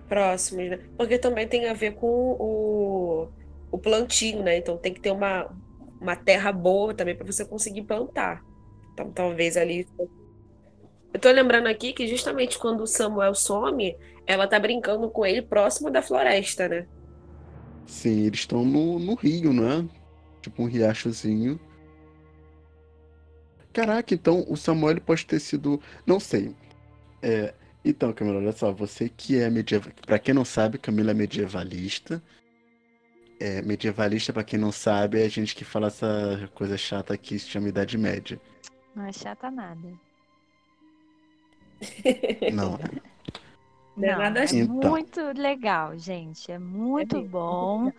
próximos, né? Porque também tem a ver com o, o plantio, né? Então tem que ter uma, uma terra boa também para você conseguir plantar. Então talvez ali eu tô lembrando aqui que justamente quando o Samuel some, ela tá brincando com ele próximo da floresta, né? Sim, eles estão no, no rio, né? Tipo um riachozinho. Caraca, então o Samuel pode ter sido. Não sei. É... Então, Camila, olha só, você que é medieval. Pra quem não sabe, Camila é medievalista. É, medievalista, pra quem não sabe, é a gente que fala essa coisa chata que se chama Idade Média. Não é chata nada. Não, Não é nada é. Então. muito legal, gente. É muito mesmo, bom.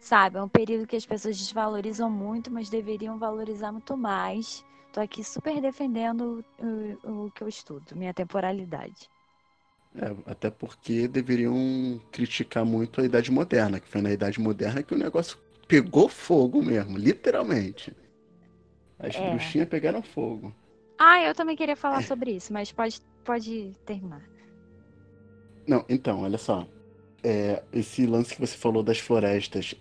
Sabe, é um período que as pessoas desvalorizam muito, mas deveriam valorizar muito mais. Tô aqui super defendendo o, o que eu estudo, minha temporalidade. É, até porque deveriam criticar muito a Idade Moderna, que foi na Idade Moderna que o negócio pegou fogo mesmo, literalmente. As É. bruxinhas pegaram fogo. Ah, eu também queria falar sobre isso, mas pode, pode terminar. Não, então, olha só. É, esse lance que você falou das florestas,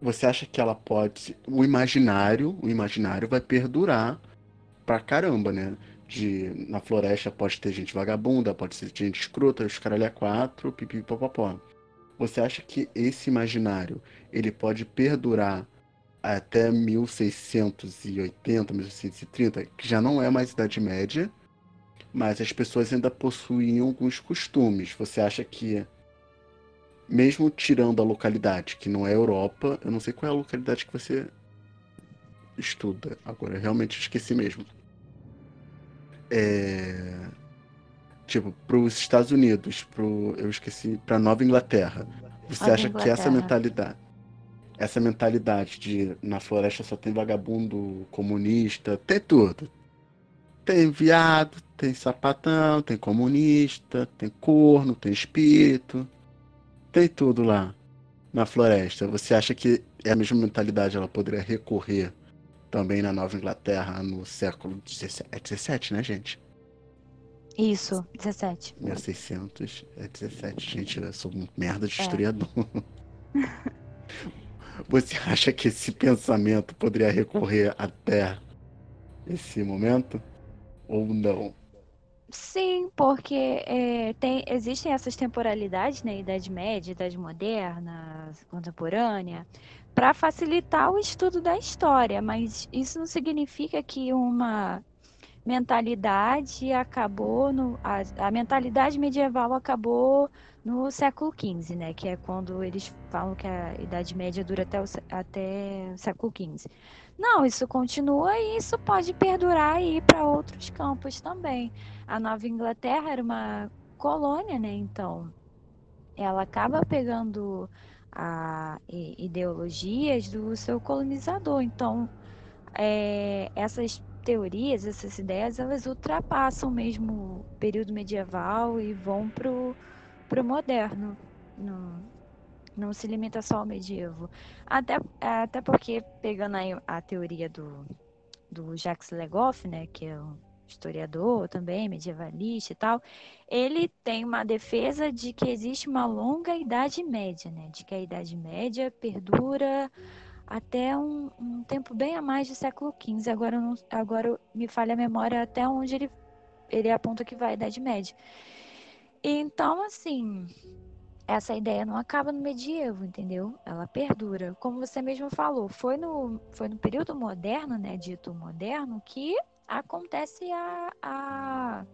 você acha que ela pode. O imaginário, o imaginário vai perdurar pra caramba, né? De, na floresta pode ter gente vagabunda, pode ter gente escrota, os caralho é quatro, pipi popopó. Você acha que esse imaginário ele pode perdurar até 1680, 1630, que já não é mais Idade Média, mas as pessoas ainda possuíam alguns costumes. Você acha que, mesmo tirando a localidade, que não é Europa, eu não sei qual é a localidade que você estuda. Agora, eu realmente esqueci mesmo. É... Tipo, para os Estados Unidos, pro... eu esqueci, para Nova Inglaterra. Você Nova acha que essa Inglaterra. mentalidade, essa mentalidade de na floresta só tem vagabundo comunista, tem tudo. Tem viado, tem sapatão, tem comunista, tem corno, tem espírito. Tem tudo lá na floresta. Você acha que é a mesma mentalidade ela poderia recorrer também na Nova Inglaterra no século 17, é 17, né, gente? Isso, 17. 1600 é 17, gente, eu sou um merda de É. historiador. Você acha que esse pensamento poderia recorrer até esse momento? Ou não? Sim, porque é, tem, existem essas temporalidades, né? Idade Média, Idade Moderna, Contemporânea, para facilitar o estudo da história, mas isso não significa que uma mentalidade acabou no. A, a mentalidade medieval acabou no século XV, né? Que é quando eles falam que a Idade Média dura até o, até o século XV. Não, isso continua e isso pode perdurar e ir para outros campos também. A Nova Inglaterra era uma colônia, né? Então, ela acaba pegando a, ideologias do seu colonizador. Então, é, essas teorias, essas ideias, elas ultrapassam mesmo o período medieval e vão pro, pro moderno. Não, não se limita só ao medievo. Até, até porque, pegando aí a teoria do, do Jacques Legoff, né, que é historiador também, medievalista e tal, ele tem uma defesa de que existe uma longa Idade Média, né, de que a Idade Média perdura até um, um tempo bem a mais do século XV. Agora, não, agora me falha a memória até onde ele, ele aponta que vai a Idade Média. Então, assim, essa ideia não acaba no medievo, entendeu? Ela perdura. Como você mesmo falou, foi no, foi no período moderno, né, dito moderno, que acontece a, a,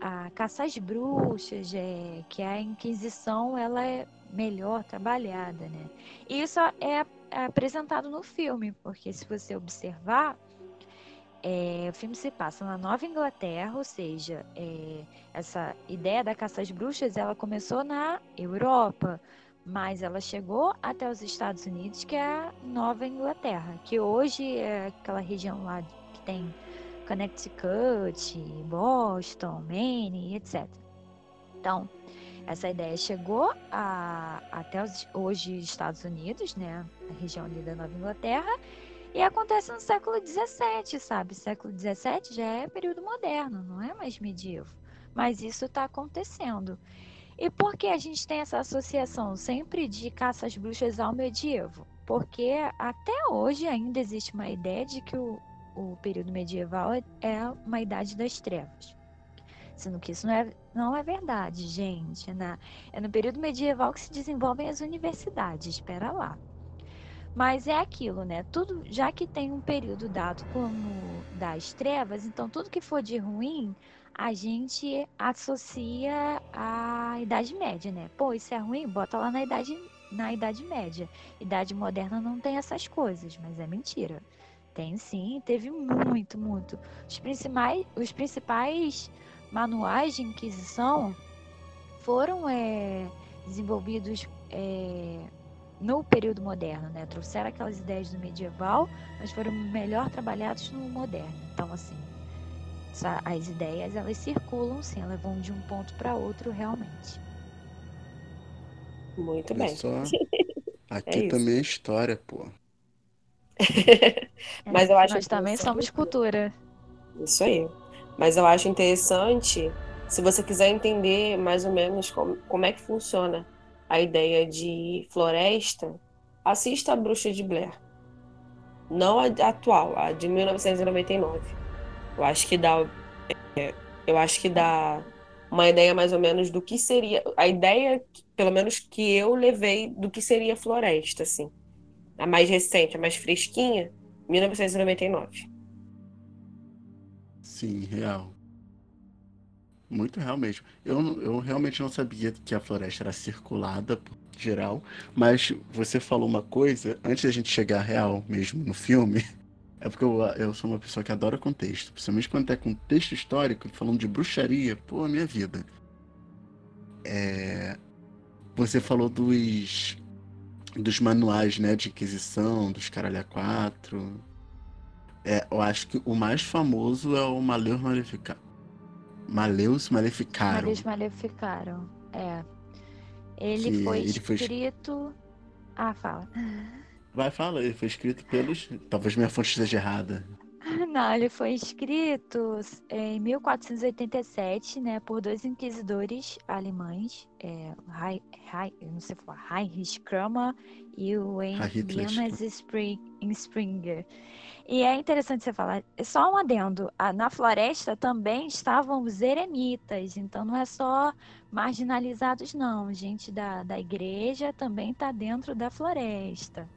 a caça às bruxas, é, que a Inquisição ela é melhor trabalhada, né? E isso é, apresentado no filme, porque se você observar, é, o filme se passa na Nova Inglaterra, ou seja, é, essa ideia da caça às bruxas ela começou na Europa, mas ela chegou até os Estados Unidos, que é a Nova Inglaterra, que hoje é aquela região lá que tem Connecticut, Boston, Maine, etc. Então, essa ideia chegou a, até os, hoje Estados Unidos, né, a região ali da Nova Inglaterra, e acontece no século XVII, sabe? Século XVII já é período moderno, não é mais medievo. Mas isso está acontecendo. E por que a gente tem essa associação sempre de caça às bruxas ao medievo? Porque até hoje ainda existe uma ideia de que o, o período medieval é, é uma idade das trevas. Sendo que isso não é, não é verdade, gente. Na, é no período medieval que se desenvolvem as universidades, espera lá. Mas é aquilo, né? Tudo, já que tem um período dado como das trevas, então tudo que for de ruim, a gente associa à Idade Média, né? Pô, isso é ruim? Bota lá na Idade na Idade Média. Idade Moderna não tem essas coisas, mas é mentira. Tem sim, teve muito, muito. Os principais, os principais manuais de Inquisição foram é, desenvolvidos é, no período moderno, né? Trouxeram aquelas ideias do medieval, mas foram melhor trabalhados no moderno. Então, assim, as ideias elas circulam sim, elas vão de um ponto para outro realmente. Muito bem. Só... Aqui é também é história, pô. Mas eu acho Nós também somos cultura. Isso aí. Mas eu acho interessante, se você quiser entender mais ou menos como, como é que funciona a ideia de floresta, assista a Bruxa de Blair. Não a atual, a de 1999. Eu acho que dá. É, eu acho que dá uma ideia mais ou menos do que seria. A ideia, pelo menos, que eu levei do que seria floresta, assim. A mais recente, a mais fresquinha, 1999. Sim, real. Muito real mesmo. Eu, eu realmente não sabia que a floresta era circulada por geral, mas você falou uma coisa, antes da gente chegar real mesmo no filme, é porque eu, eu sou uma pessoa que adora contexto, principalmente quando é contexto histórico, falando de bruxaria, pô, minha vida. É, você falou dos dos manuais, né, de Inquisição, dos Caralho a 4. É, eu acho que o mais famoso é o Maleus Maleficaram. Maleus Maleficaram. Maleus Maleficaram, é. Ele foi ele escrito... Foi... Ah, fala. Vai, fala. Ele foi escrito pelos... Talvez minha fonte esteja errada. Não, ele foi escrito em 1487, né, por dois inquisidores alemães, é, Hei, Hei, não sei falar, Heinrich Kramer e o Johannes Springer. E é interessante você falar, só um adendo, na floresta também estavam os eremitas, então não é só marginalizados não, gente da, da igreja também está dentro da floresta.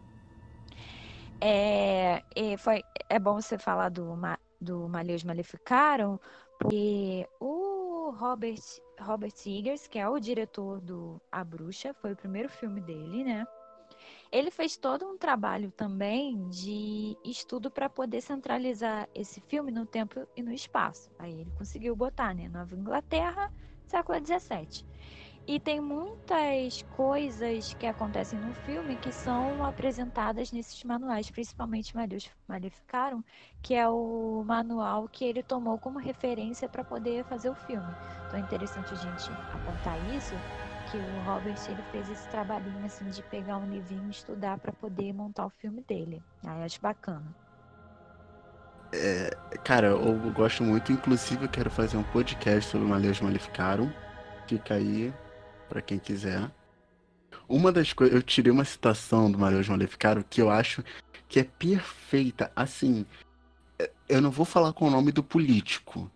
É, foi, é bom você falar do, do Malheus Maleficaram, porque o Robert, Robert Eggers, que é o diretor do A Bruxa, foi o primeiro filme dele, né? Ele fez todo um trabalho também de estudo para poder centralizar esse filme no tempo e no espaço. Aí ele conseguiu botar, né? Nova Inglaterra, século XVII. E tem muitas coisas que acontecem no filme que são apresentadas nesses manuais, principalmente Marius Maleficaram, que é o manual que ele tomou como referência para poder fazer o filme. Então é interessante a gente apontar isso, que o Robert ele fez esse trabalhinho assim de pegar um livrinho e estudar para poder montar o filme dele. Aí acho bacana. É, cara, eu gosto muito, inclusive eu quero fazer um podcast sobre Malheiros Maleficaram. Fica aí para quem quiser. Uma das coisas, eu tirei uma citação do Mario Maleficaro que eu acho que é perfeita. Assim, é, eu não vou falar com o nome do político,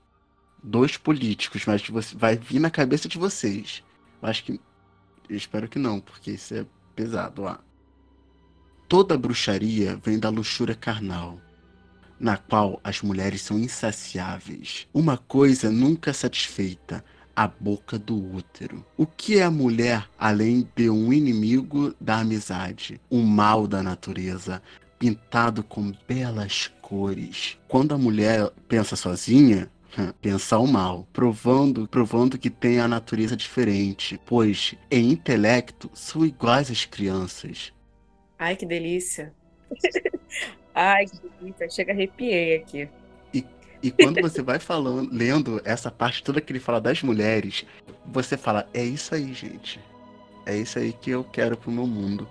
dois políticos, mas você vai vir na cabeça de vocês. Eu acho que, eu espero que não, porque isso é pesado. Ó. Toda bruxaria vem da luxúria carnal na qual as mulheres são insaciáveis. Uma coisa nunca satisfeita, a boca do útero. O que é a mulher além de um inimigo da amizade, um mal da natureza, pintado com belas cores? Quando a mulher pensa sozinha, pensa o mal, provando, provando que tem a natureza diferente, pois em intelecto são iguais às crianças. Ai, que delícia. Ai, que delícia. Chega arrepiei aqui. E quando você vai falando, lendo essa parte toda que ele fala das mulheres, você fala, é isso aí, gente. É isso aí que eu quero pro meu mundo.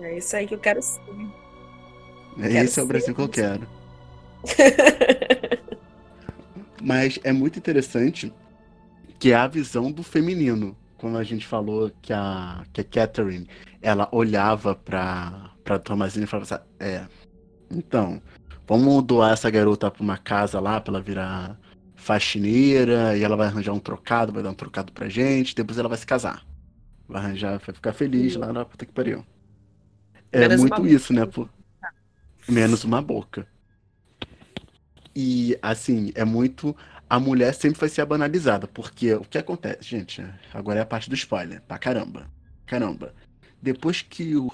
É isso aí que eu quero ser. É quero esse é o Brasil que eu quero. Mas é muito interessante que é a visão do feminino. Quando a gente falou que a, que a Catherine, ela olhava pra, pra Thomasine e falava assim, é, então, Vamos doar essa garota pra uma casa lá pra ela virar faxineira e ela vai arranjar um trocado, vai dar um trocado pra gente, depois ela vai se casar. Vai arranjar, vai ficar feliz lá na puta que pariu. É Menos muito isso, né? Pô? Menos uma boca. E, assim, é muito. A mulher sempre vai ser banalizada, porque o que acontece, gente? Agora é a parte do spoiler, pra caramba. Caramba. depois que, o,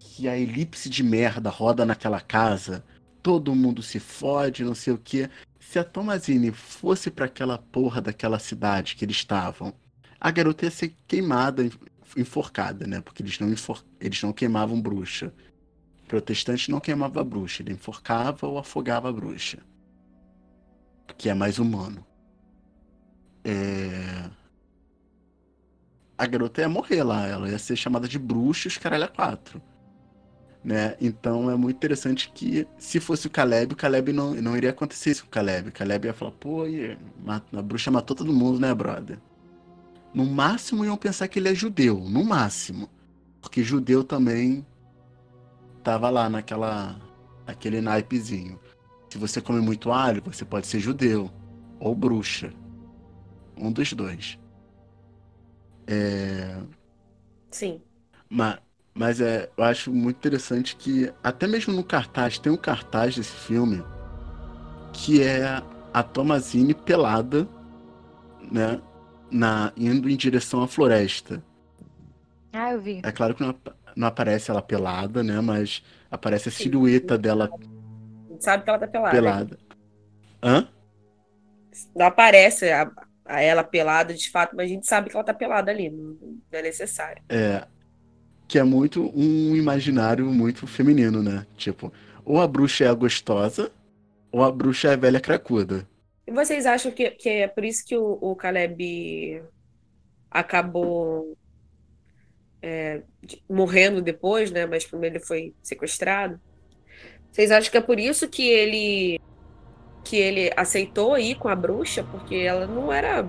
que a elipse de merda roda naquela casa, todo mundo se fode, não sei o que. Se a Tomazine fosse para aquela porra daquela cidade que eles estavam, a garota ia ser queimada, enforcada, né? Porque eles não, enfor... eles não queimavam bruxa. protestante não queimava bruxa, ele enforcava ou afogava a bruxa. Que é mais humano. É... A garota ia morrer lá, ela ia ser chamada de bruxa os caralho a quatro né? Então é muito interessante que se fosse o Caleb, o Caleb não, não iria acontecer isso com o Caleb. O Caleb ia falar, pô, a bruxa matou todo mundo, né, brother? No máximo iam pensar que ele é judeu, no máximo. Porque judeu também tava lá naquela aquele naipezinho. Se você come muito alho, você pode ser judeu ou bruxa. Um dos dois. É... Sim. Mas, mas é, eu acho muito interessante que, até mesmo no cartaz, tem um cartaz desse filme que é a Tomazine pelada, né? Na, indo em direção à floresta. Ah, eu vi. É claro que não, não aparece ela pelada, né? Mas aparece a silhueta dela. A gente sabe que ela tá pelada. Pelada. Hã? Não aparece a, a, ela pelada de fato, mas a gente sabe que ela tá pelada ali. Não, não é necessário. É que é muito um imaginário muito feminino, né? Tipo, ou a bruxa é a gostosa, ou a bruxa é a velha cracuda. E vocês acham que, que é por isso que o, o Caleb acabou é, morrendo depois, né? Mas primeiro ele foi sequestrado. Vocês acham que é por isso que ele que ele aceitou ir com a bruxa, porque ela não era,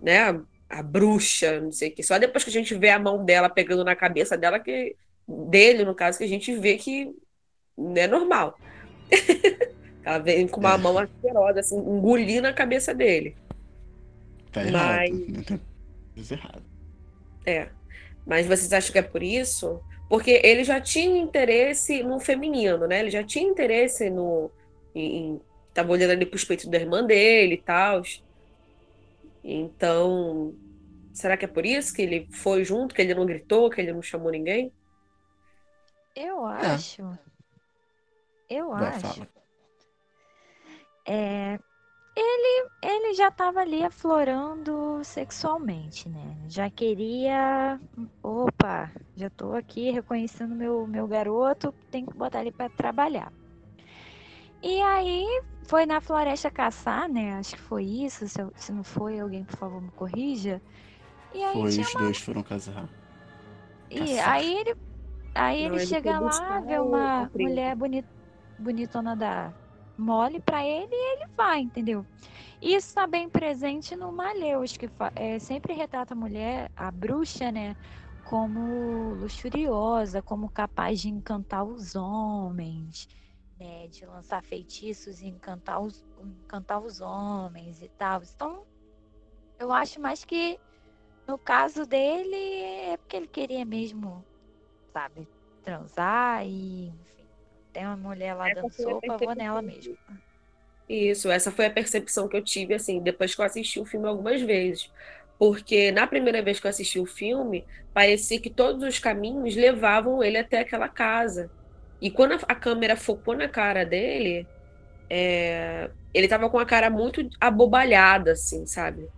né, a bruxa, não sei o que. Só depois que a gente vê a mão dela pegando na cabeça dela, que dele, no caso, que a gente vê que não é normal. Ela vem com uma é. mão asquerosa, assim, engolindo a cabeça dele. Tá errado. Mas... errado. É. Mas vocês acham que é por isso? Porque ele já tinha interesse no feminino, né? Ele já tinha interesse no. Em, em, tava olhando ali pros peitos da irmã dele e tal. Então, será que é por isso que ele foi junto, que ele não gritou, que ele não chamou ninguém? Eu é. acho. É. Eu Vai, acho. Fala. É, ele, ele já estava ali aflorando sexualmente, né? Já queria. Opa, já estou aqui reconhecendo meu, meu garoto, tem que botar ele para trabalhar. E aí foi na floresta caçar, né? Acho que foi isso. Se, eu, se não foi, alguém, por favor, me corrija. E aí foi, os uma... dois foram casar. E caçar. aí ele, aí não, ele, ele chega lá, vê uma mulher bonit, bonitona da mole pra ele e ele vai, entendeu? Isso está bem presente no Malheus, que é, sempre retrata a mulher, a bruxa, né? Como luxuriosa, como capaz de encantar os homens né, de lançar feitiços e encantar os, encantar os homens e tal. Então, eu acho mais que no caso dele é porque ele queria mesmo, sabe, transar e, enfim, tem uma mulher lá essa dando sopa, vou nela mesmo. Isso, essa foi a percepção que eu tive, assim, depois que eu assisti o filme algumas vezes. Porque na primeira vez que eu assisti o filme, parecia que todos os caminhos levavam ele até aquela casa. E quando a, câmera focou na cara dele, é, ele tava com a cara muito abobalhada, assim, sabe?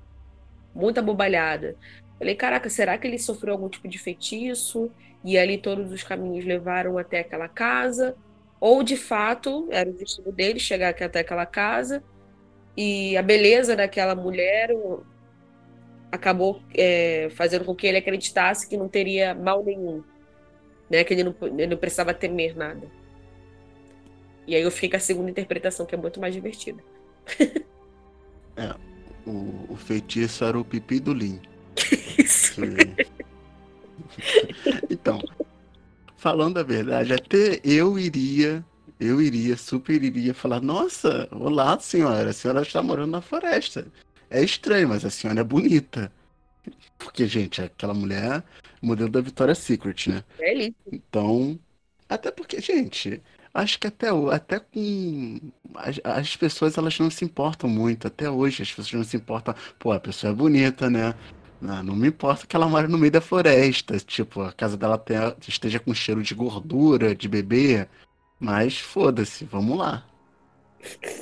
Muito abobalhada. Falei, caraca, será que ele sofreu algum tipo de feitiço? E ali todos os caminhos levaram até aquela casa? Ou de fato era o destino dele chegar até aquela casa e a beleza daquela mulher acabou é, fazendo com que ele acreditasse que não teria mal nenhum né? Que ele não, ele não precisava temer nada. E aí eu fico a segunda interpretação, que é muito mais divertida. é, o, o feitiço era o pipi do Lin. Isso. Então, falando a verdade, até eu iria, eu iria, super iria falar, nossa, olá senhora, a senhora está morando na floresta. É estranho, mas a senhora é bonita. Porque, gente, aquela mulher modelo da Victoria's Secret, né? É Então, até porque, gente, acho que até, até com. As, as, pessoas elas não se importam muito. Até hoje as pessoas não se importam. Pô, a pessoa é bonita, né? Não, não me importa que ela mora no meio da floresta. Tipo, a casa dela tenha, esteja com cheiro de gordura, de bebê. Mas foda-se, vamos lá.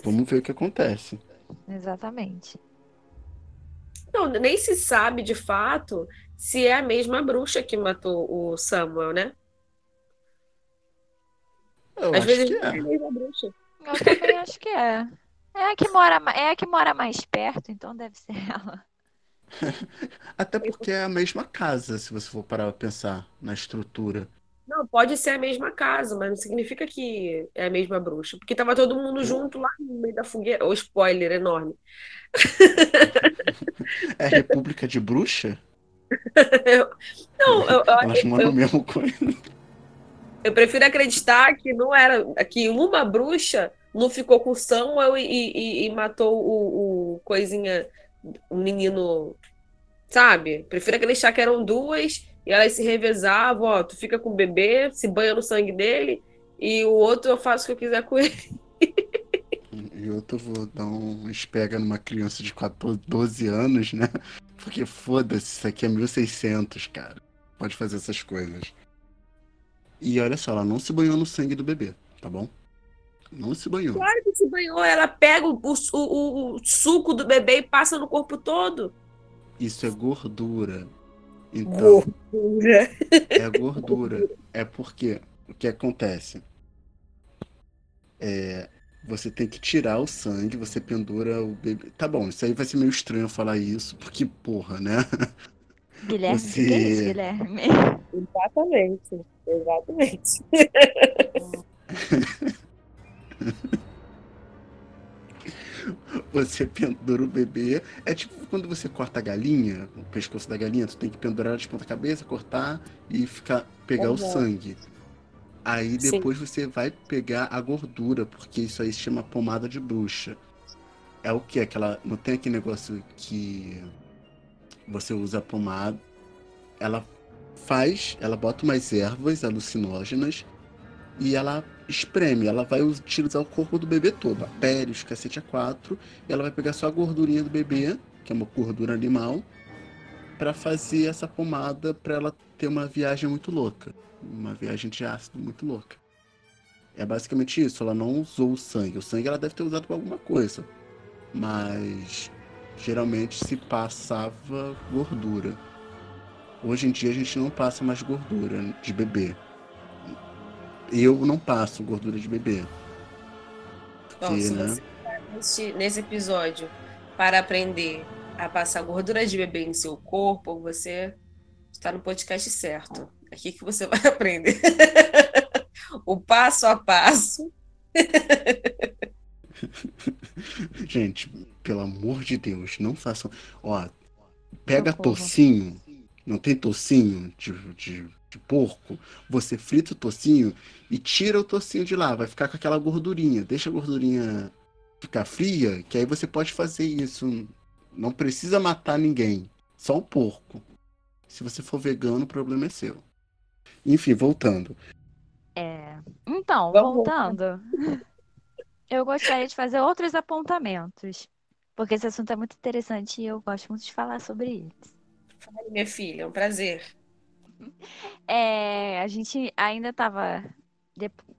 Vamos ver o que acontece. Exatamente. Não, nem se sabe de fato se é a mesma bruxa que matou o Samuel, né? Eu Às acho vezes que não é a é. mesma bruxa. Eu também acho que é. É a que mora, é a que mora mais perto, então deve ser ela. Até porque é a mesma casa, se você for parar pra pensar na estrutura. Não, pode ser a mesma casa, mas não significa que é a mesma bruxa. Porque tava todo mundo junto lá no meio da fogueira. Ou spoiler enorme. É República de Bruxa? Não, eu, eu, Elas moram no mesmo coisa. eu prefiro acreditar que não era. Que uma bruxa não ficou com o Samuel e, e, e matou o, o coisinha, o menino. Sabe? Prefiro acreditar que eram duas e elas se revezavam. Ó, tu fica com o bebê, se banha no sangue dele, e o outro eu faço o que eu quiser com ele. E outro eu vou dar um espega numa criança de 14, 12 anos, né? Porque foda-se, isso aqui é 1600, cara. Pode fazer essas coisas. E olha só, ela não se banhou no sangue do bebê, tá bom? Não se banhou. Claro que se banhou, ela pega o, o, o- o suco do bebê e passa no corpo todo. Isso é gordura. Então, Gordura. é gordura. É porque o que acontece? É, você tem que tirar o sangue, você pendura o bebê. Tá bom, isso aí vai ser meio estranho falar isso, porque, porra, né? Guilherme, Você- que é isso, Guilherme? Exatamente. Exatamente. Você pendura o bebê. É tipo quando você corta a galinha, o pescoço da galinha, tu tem que pendurar ela de ponta cabeça, cortar e ficar, pegar o Uhum. sangue. Aí Sim. depois você vai pegar a gordura, porque isso aí se chama pomada de bruxa. É o que? Aquela. Não tem aquele negócio que você usa a pomada, ela faz, ela bota umas ervas alucinógenas e ela espreme, ela vai utilizar o corpo do bebê todo, a pele, os cacete a quatro, e ela vai pegar só a gordurinha do bebê, que é uma gordura animal, pra fazer essa pomada pra ela ter uma viagem muito louca, uma viagem de ácido muito louca. É basicamente isso, ela não usou o sangue. O sangue ela deve ter usado pra alguma coisa, mas geralmente se passava gordura. Hoje em dia a gente não passa mais gordura de bebê. Eu não passo gordura de bebê. Bom, Porque, se né? você tá nesse, nesse episódio para aprender a passar gordura de bebê em seu corpo, você está no podcast certo. Aqui que você vai aprender. o passo a passo. Gente, pelo amor de Deus, não façam. Ó, pega Socorro. tocinho, não tem tocinho de, de, de porco, você frita o tocinho e tira o tocinho de lá, vai ficar com aquela gordurinha. Deixa a gordurinha ficar fria, que aí você pode fazer isso. Não precisa matar ninguém, só o porco. Se você for vegano, o problema é seu. Enfim, voltando. É. Então, Vamos voltando. Eu gostaria de fazer outros apontamentos. Porque esse assunto é muito interessante e eu gosto muito de falar sobre isso. Fale, minha filha, é um prazer. É, a gente ainda estava.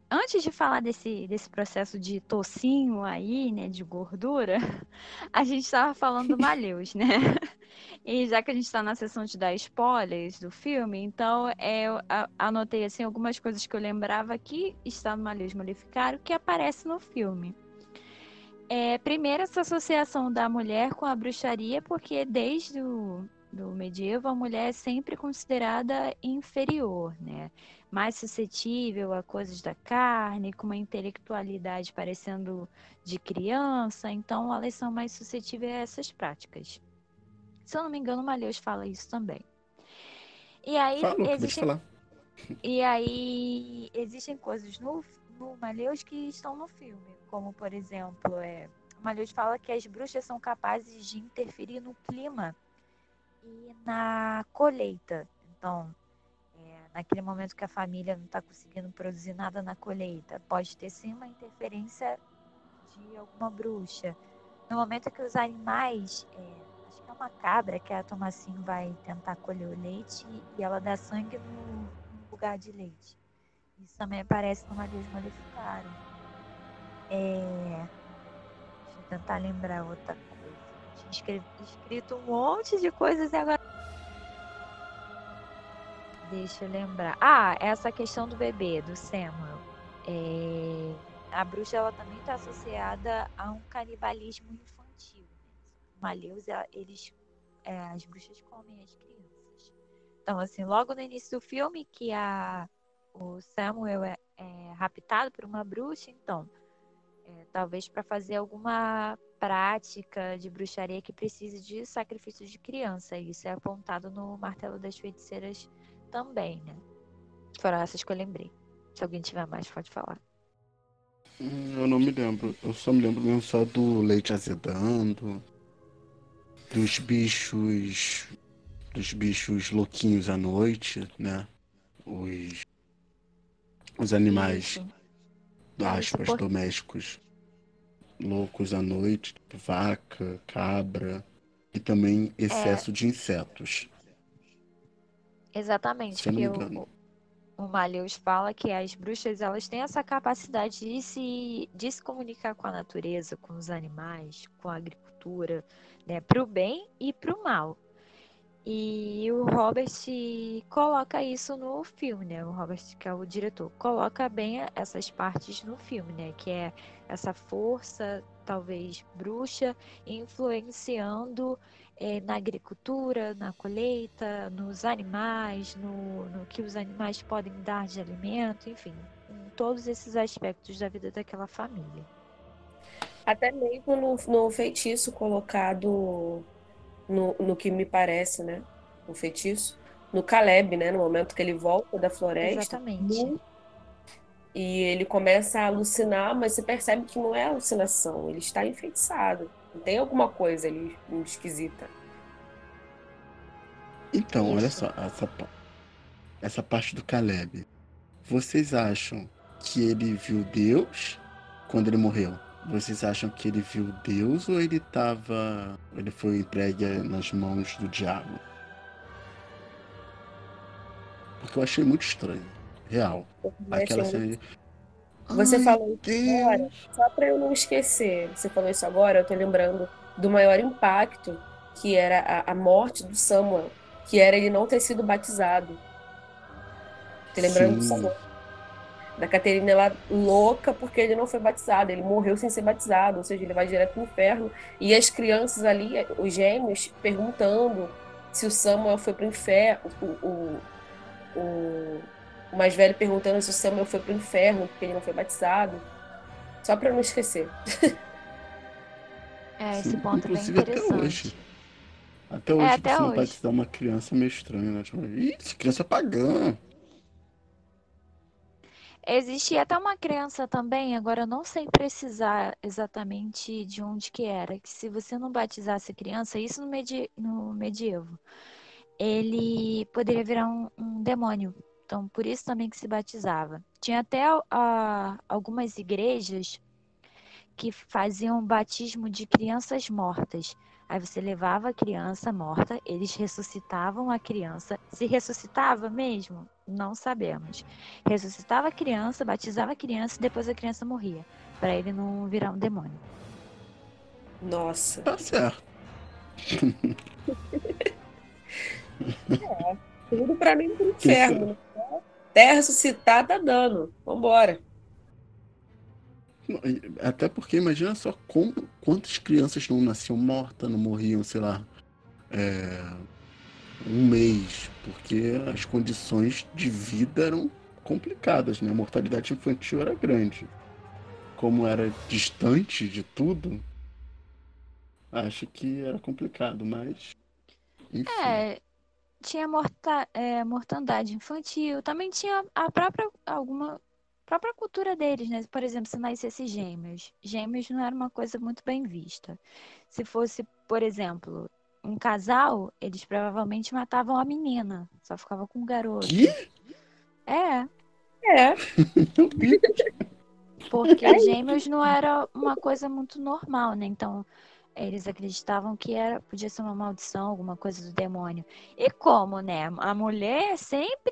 Antes de falar desse, desse processo de tocinho aí, né, de gordura, a gente estava falando do Malheus, né? E já que a gente está na sessão de dar spoilers do filme, então é, eu anotei assim algumas coisas que eu lembrava que está no Malheus Maleficário que aparece no filme. É, primeiro, essa associação da mulher com a bruxaria, porque desde o do medievo a mulher é sempre considerada inferior, né? Mais suscetível a coisas da carne, com uma intelectualidade parecendo de criança, então elas são mais suscetíveis a essas práticas. Se eu não me engano, Malheus fala isso também. E aí Fala, existem falar. e aí existem coisas no, no Malheus que estão no filme, como por exemplo, é, o Malheus fala que as bruxas são capazes de interferir no clima e na colheita. Então, é, naquele momento que a família não está conseguindo produzir nada na colheita, pode ter sim uma interferência de alguma bruxa. No momento que os animais, é, acho que é uma cabra que a Tomacinho vai tentar colher o leite e ela dá sangue no, no lugar de leite. Isso também aparece Malheiros Maleficaram. É... Deixa eu tentar lembrar outra. Tinha escrito um monte de coisas e agora. Deixa eu lembrar. Ah, essa questão do bebê, do Samuel. É... A bruxa ela também está associada a um canibalismo infantil. Né? Malheus, eles, é, as bruxas comem as crianças. Então, assim, logo no início do filme, que a, o Samuel é, é raptado por uma bruxa, então, é, talvez para fazer alguma prática de bruxaria que precise de sacrifício de criança. Isso é apontado no Martelo das Feiticeiras também, né? Foram essas que eu lembrei. Se alguém tiver mais, pode falar. Eu não me lembro. Eu só me lembro mesmo só do leite azedando, dos bichos. dos bichos louquinhos à noite, né? Os. os animais. Isso. aspas, Isso, domésticos loucos à noite, tipo vaca, cabra. E também excesso é... de insetos. Exatamente, porque o, o Malheus fala que as bruxas elas têm essa capacidade de se, de se comunicar com a natureza, com os animais, com a agricultura, né, para o bem e para o mal. E o Robert coloca isso no filme, né? O Robert, que é o diretor, coloca bem essas partes no filme, né? Que é essa força, talvez bruxa, influenciando é, na agricultura, na colheita, nos animais, no, no que os animais podem dar de alimento, enfim, em todos esses aspectos da vida daquela família. Até mesmo no, no feitiço colocado no, no que me parece, né? O feitiço. No Caleb, né? No momento que ele volta da floresta. Exatamente. No... E ele começa a alucinar, mas você percebe que não é alucinação, ele está enfeitiçado. Tem alguma coisa ali esquisita. Então, Isso. olha só, essa, essa parte do Caleb. Vocês acham que ele viu Deus quando ele morreu? Vocês acham que ele viu Deus ou ele tava. ele foi entregue nas mãos do diabo? Porque eu achei muito estranho. Real. Aquela cena. Você Ai, falou isso Deus. agora, só para eu não esquecer, você falou isso agora, eu tô lembrando do maior impacto, que era a, a morte do Samuel, que era ele não ter sido batizado. Tô lembrando Sim. do Samuel. Da Caterina, ela louca porque ele não foi batizado, ele morreu sem ser batizado, ou seja, ele vai direto pro inferno. E as crianças ali, os gêmeos, perguntando se o Samuel foi pro inferno, o, o, o o mais velho perguntando se o Samuel foi pro inferno porque ele não foi batizado. Só para não esquecer. É, esse ponto é bem interessante. Até hoje. Até hoje, é, até você hoje. não batizar uma criança meio estranha, né? Tipo, Ih, criança pagã. Existia até uma criança também, agora eu não sei precisar exatamente de onde que era, que se você não batizasse a criança, isso no, medi no medievo, ele poderia virar um, um demônio. Então, por isso também que se batizava. Tinha até algumas igrejas que faziam batismo de crianças mortas. Aí você levava a criança morta, eles ressuscitavam a criança. Se ressuscitava mesmo? Não sabemos. Ressuscitava a criança, batizava a criança e depois a criança morria, para ele não virar um demônio. Nossa. Tá certo. é, tudo para mim pro inferno. Terra ressuscitar tá dando. Vambora. Até porque imagina só como, quantas crianças não nasciam mortas, não morriam, sei lá, é, um mês, porque as condições de vida eram complicadas, né? A mortalidade infantil era grande. Como era distante de tudo, acho que era complicado, mas. Enfim. É, tinha morta, é, mortandade infantil, também tinha a própria alguma própria cultura deles, né? Por exemplo, se nascesse gêmeos, gêmeos não era uma coisa muito bem vista. Se fosse, por exemplo, um casal, eles provavelmente matavam a menina, só ficava com o garoto. Que? É. É. Porque é gêmeos não era uma coisa muito normal, né? Então, Eles acreditavam que era, podia ser uma maldição, alguma coisa do demônio. E como, né? A mulher sempre,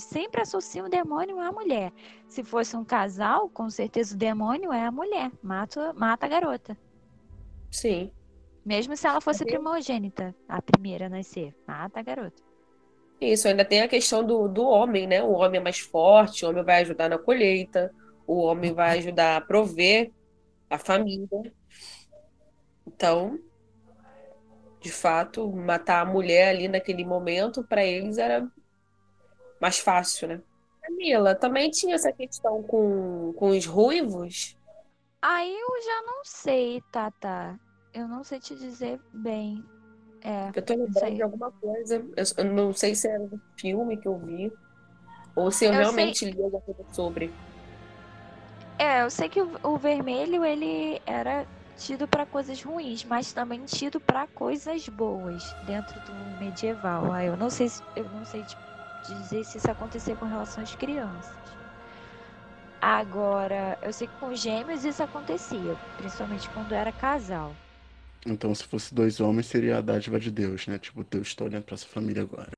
sempre associa o demônio à mulher. Se fosse um casal, com certeza o demônio é a mulher. Mata, mata a garota. Sim. Mesmo se ela fosse primogênita, a primeira a nascer. Mata a garota. Isso, ainda tem a questão do, do homem, né? O homem é mais forte, o homem vai ajudar na colheita, o homem vai ajudar a prover a família. Então, de fato, matar a mulher ali naquele momento, para eles era mais fácil, né? Camila, também tinha essa questão com, com os ruivos? Aí eu já não sei, Tata. Eu não sei te dizer bem. É, eu tô lembrando de alguma coisa. Eu, não sei se era um filme que eu vi. Ou se eu, eu realmente sei... li alguma coisa sobre. É, eu sei que o, o vermelho ele era tido para coisas ruins, mas também tido para coisas boas dentro do medieval. Ah, eu não sei, eu não sei dizer se isso acontecia com relação às crianças. Agora, eu sei que com gêmeos isso acontecia, principalmente quando era casal. Então, se fosse dois homens, seria a dádiva de Deus, né? Tipo, Deus está olhando para sua família agora.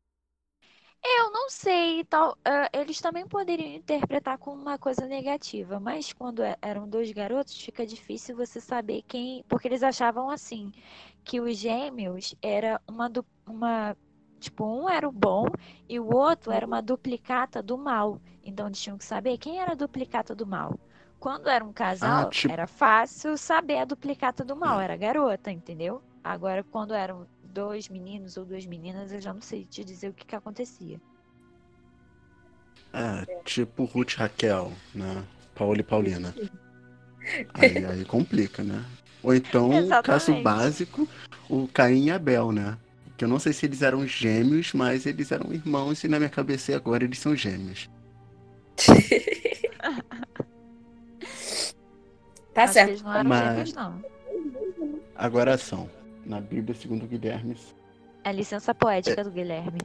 Eu não sei, tal, uh, eles também poderiam interpretar como uma coisa negativa, mas quando é, eram dois garotos, fica difícil você saber quem, porque eles achavam assim que os gêmeos era uma uma tipo um era o bom e o outro era uma duplicata do mal. Então eles tinham que saber quem era a duplicata do mal. Quando era um casal, ah, tipo... era fácil saber a duplicata do mal, era garota, entendeu? Agora, quando eram dois meninos ou duas meninas, eu já não sei te dizer o que, que acontecia. É, tipo Ruth Raquel, né? Paula e Paulina. Aí, aí complica, né? Ou então, o caso básico, o Caim e Abel, né? Que eu não sei se eles eram gêmeos, mas eles eram irmãos e na minha cabeça agora eles são gêmeos. Tá Acho certo. não eram Mas... gêmeos, não. Agora são. Na Bíblia, segundo Guilherme. É a licença poética é... do Guilherme.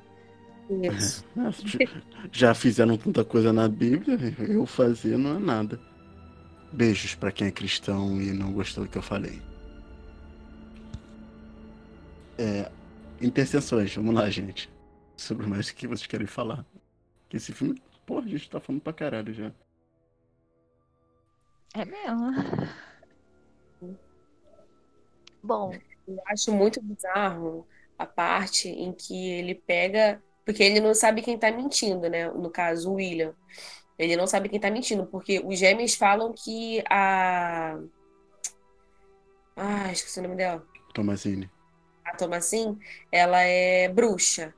Isso. Já fizeram tanta coisa na Bíblia, eu fazer não é nada. Beijos para quem é cristão e não gostou do que eu falei. É, intercessões, vamos lá, gente. Sobre mais o que vocês querem falar. Que esse filme, porra, a gente tá falando pra caralho já. É mesmo. Bom. Eu acho muito bizarro a parte em que ele pega. Porque ele não sabe quem tá mentindo, né? No caso, o William. Ele não sabe quem tá mentindo, porque os gêmeos falam que a. Ah, esqueci o nome dela. Tomazine. A Tomazine, ela é bruxa.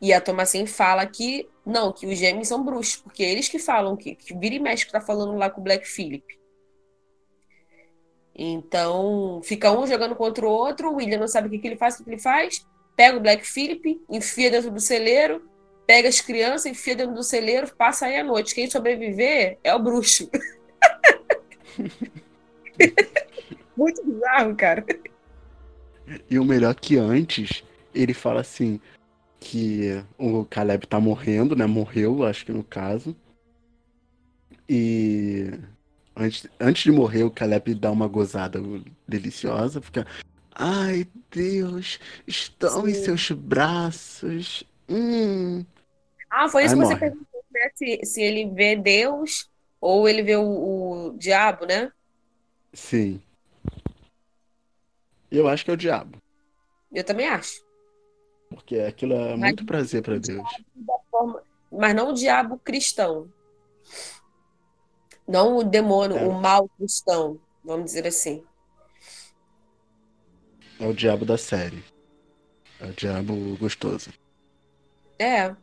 E a Tomazine fala que não, que os gêmeos são bruxos, porque eles que falam que, que vira e mexe que tá falando lá com o Black Philip. Então, fica um jogando contra o outro, o William não sabe o que, que ele faz, o que, que ele faz, pega o Black Philip, enfia dentro do celeiro, pega as crianças, enfia dentro do celeiro, passa aí a noite. Quem sobreviver é o bruxo. Muito bizarro, cara. E o melhor que antes, ele fala assim que o Caleb tá morrendo, né? Morreu, acho que no caso. E Antes, antes de morrer, o Caleb dá uma gozada deliciosa, fica. Ai, Deus, estão Sim. em seus braços. Hum. Ah, foi isso Aí que morre. você perguntou, né? Se, se ele vê Deus ou ele vê o, o diabo, né? Sim. Eu acho que é o diabo. Eu também acho. Porque aquilo é mas, muito prazer para Deus. Forma, mas não o diabo cristão. Não o demônio, é. o mal cristão, vamos dizer assim. É o diabo da série. É o diabo gostoso. É.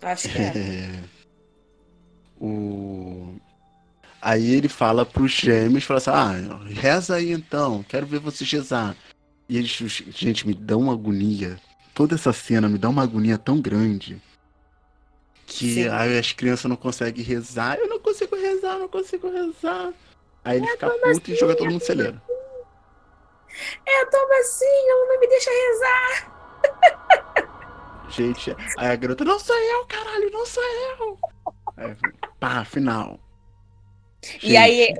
Acho que é. é. O... Aí ele fala pros gêmeos, fala assim, ah, reza aí então, quero ver vocês rezar. E eles, gente, me dão uma agonia. Toda essa cena me dá uma agonia tão grande que as crianças não conseguem rezar. Eu não consigo rezar, não consigo rezar. Aí ele é, fica puto assim, e joga todo mundo no celeiro. É, toma assim, ela não me deixa rezar. Gente, aí a garota, não sou eu, caralho, não sou eu. Aí, pá, final. Gente. E aí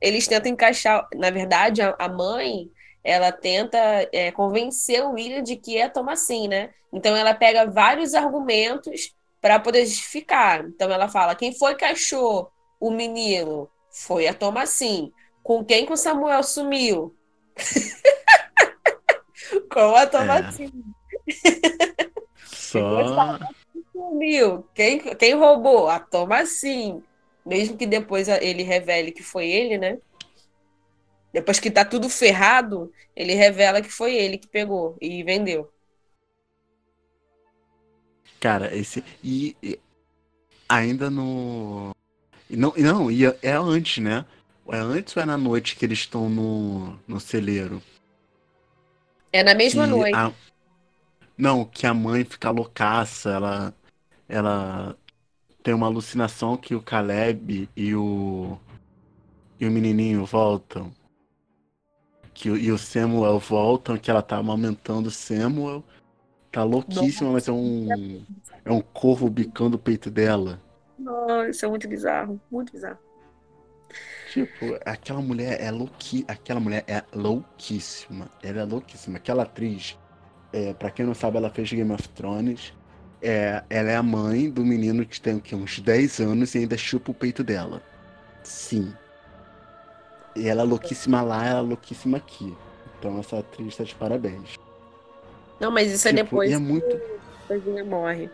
eles tentam encaixar, na verdade, a mãe, ela tenta é, convencer o William de que é Thomasin, né? Então ela pega vários argumentos para poder justificar. Então ela fala: quem foi que achou o menino? Foi a Thomasin. Com quem que o Samuel sumiu? Com a Thomasin. É. Só. Sumiu. Quem, quem roubou? A Thomasin. Mesmo que depois ele revele que foi ele, né? Depois que tá tudo ferrado, ele revela que foi ele que pegou e vendeu. Cara, esse. E, e ainda no. Não, não, e é, é antes, né? É antes ou é na noite que eles estão no, no celeiro? É na mesma Que noite. a- Não, que a mãe fica loucaça, ela, ela tem uma alucinação que o Caleb e o, e o menininho voltam. Que, e o Samuel voltam, que ela tá amamentando o Samuel. Tá louquíssima, mas é um, é um corvo bicando o peito dela. Nossa, isso é muito bizarro. Muito bizarro. Tipo, aquela mulher é louqui... aquela mulher é louquíssima. Ela é louquíssima. Aquela atriz, é, para quem não sabe, ela fez Game of Thrones. É, ela é a mãe do menino que tem o quê? uns 10 anos e ainda chupa o peito dela. Sim. E ela é louquíssima lá, ela é louquíssima aqui. Então essa atriz tá de parabéns. Não, mas isso é Tipo, depois e é muito que a menina morre.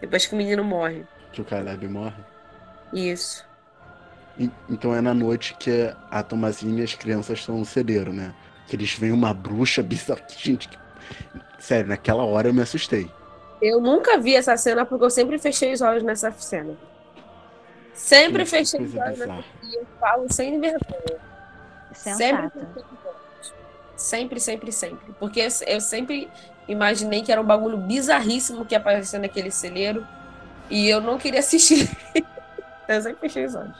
Depois que o menino morre. que o Caleb morre. Isso. E- Então é na noite que a Tomazinha e as crianças estão no celeiro, né? Que eles veem uma bruxa bizarra. Gente, que- sério, naquela hora eu me assustei. Eu nunca vi essa cena porque eu sempre fechei os olhos nessa cena. Sempre que fechei os olhos nessa bizarra. e eu falo sem vergonha. Sempre fechei os olhos. Sempre, sempre, sempre. Porque eu sempre imaginei que era um bagulho bizarríssimo que aparecia naquele celeiro e eu não queria assistir. Eu sempre fechei os olhos.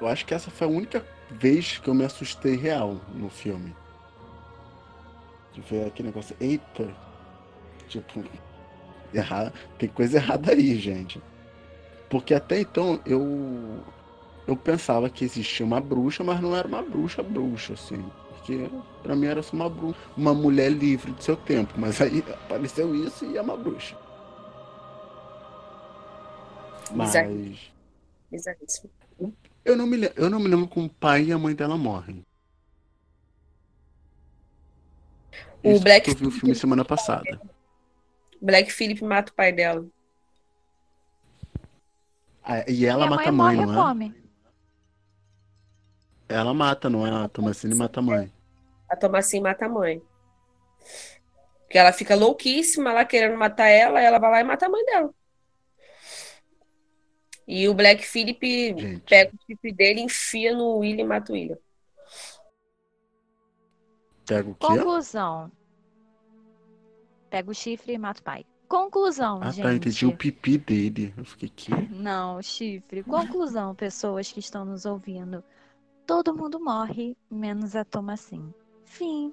Eu acho que essa foi a única vez que eu me assustei real no filme. De ver aquele negócio. Eita! Tipo, errar, tem coisa errada aí, gente. Porque até então eu. Eu pensava que existia uma bruxa, mas não era uma bruxa bruxa, assim. Porque pra mim era só uma bruxa, uma mulher livre do seu tempo. Mas aí apareceu isso e é uma bruxa. Mas. Bizarríssimo. Eu não me, le- eu não me lembro como o pai e a mãe dela morrem. O Isso Black que eu vi o filme semana passada. Black Phillip mata o pai dela. Ah, e ela mata a mãe mãe, morre não é? come. Ela mata, não é? A Thomasine mata a mãe. A Thomasin mata a mãe. Porque ela fica louquíssima lá querendo matar ela, ela vai lá e mata a mãe dela. E o Black Phillip Gente. pega o chifre dele, enfia no William e mata o William. Pega o quê? Conclusão. Pega o chifre e mata o pai. Conclusão, Ah, gente. tá, entendi o pipi dele. Eu fiquei aqui. Não, chifre. Conclusão, pessoas que estão nos ouvindo. Todo mundo morre, menos a Thomasin. Fim.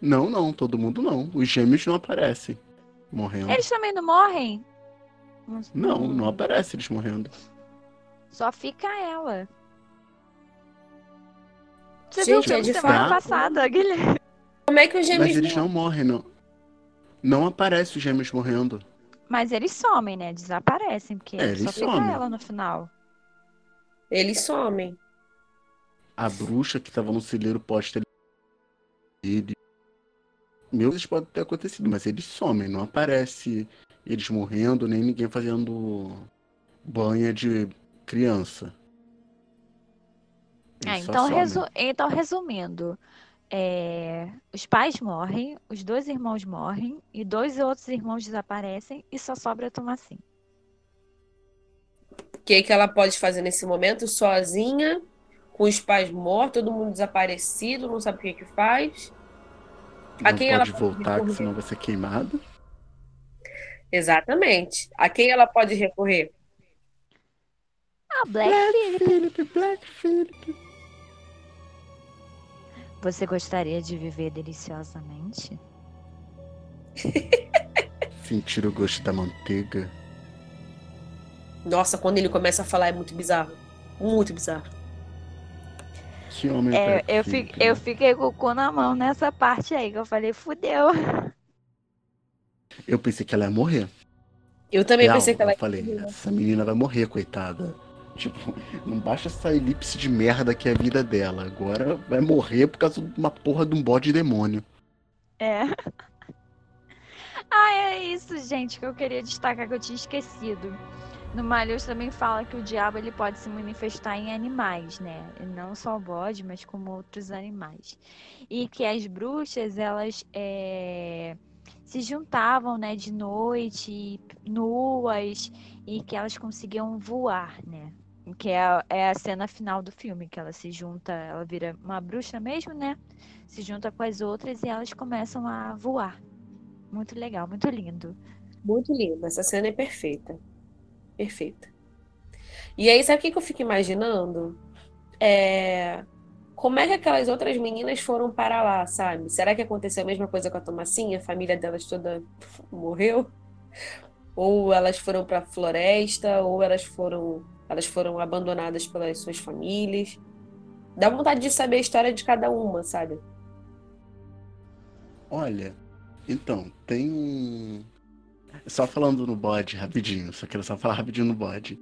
Não, não, todo mundo não. Os gêmeos não aparecem morrendo. Eles também não morrem? Não, não aparece eles morrendo. Só fica ela. Você Gente, viu o é filme de semana fato. passada, Guilherme? Como é que os gêmeos Mas eles não morrem, não. Não aparece os gêmeos morrendo. Mas eles somem, né? Desaparecem, porque É, eles só fica somem. ela no final. eles somem? A bruxa que tava no celeiro posta ele. Meu, isso pode ter acontecido, mas eles somem, não aparece eles morrendo, nem ninguém fazendo banha de criança. Ah, só então, resu- então, resumindo, é, os pais morrem, os dois irmãos morrem, e dois outros irmãos desaparecem e só sobra a Thomasin. O que, que ela pode fazer nesse momento? Sozinha, com os pais mortos, todo mundo desaparecido, não sabe o que, que faz. A Não quem ela pode pode voltar, que recorrer? senão vai ser queimada. Exatamente. A quem ela pode recorrer? Ah, Black Phillip. Philip, Black Philip. Você gostaria de viver deliciosamente? Sentir o gosto da manteiga. Nossa, quando ele começa a falar é muito bizarro. Muito bizarro. Homem É, eu, perfeito, fi- eu fiquei com o cu na mão nessa parte aí, que eu falei, fudeu. Eu pensei que ela ia morrer. Eu também Real, pensei que ela eu falei, essa menina vai morrer, coitada. Tipo, não basta essa elipse de merda que é a vida dela. Agora vai morrer por causa de uma porra de um bode demônio. É. Ah, é isso, gente, que eu queria destacar que eu tinha esquecido. No Malheiros também fala que o diabo ele pode se manifestar em animais, né? Não só o bode, mas como outros animais. E que as bruxas, elas é, se juntavam, né, de noite, nuas, e que elas conseguiam voar, né? Que é, a- é a cena final do filme, que ela se junta, ela vira uma bruxa mesmo, né? Se junta com as outras e elas começam a voar. Muito legal, muito lindo. Muito linda. Essa cena é perfeita. Perfeita. E aí, sabe o que eu fico imaginando? É... Como é que aquelas outras meninas foram para lá, sabe? Será que aconteceu a mesma coisa com a Tomassinha? A família delas toda morreu? Ou elas foram para a floresta? Ou elas foram, elas foram abandonadas pelas suas famílias? Dá vontade de saber a história de cada uma, sabe? Olha, então, tem um. Só falando no bode rapidinho, só quero só falar rapidinho no bode.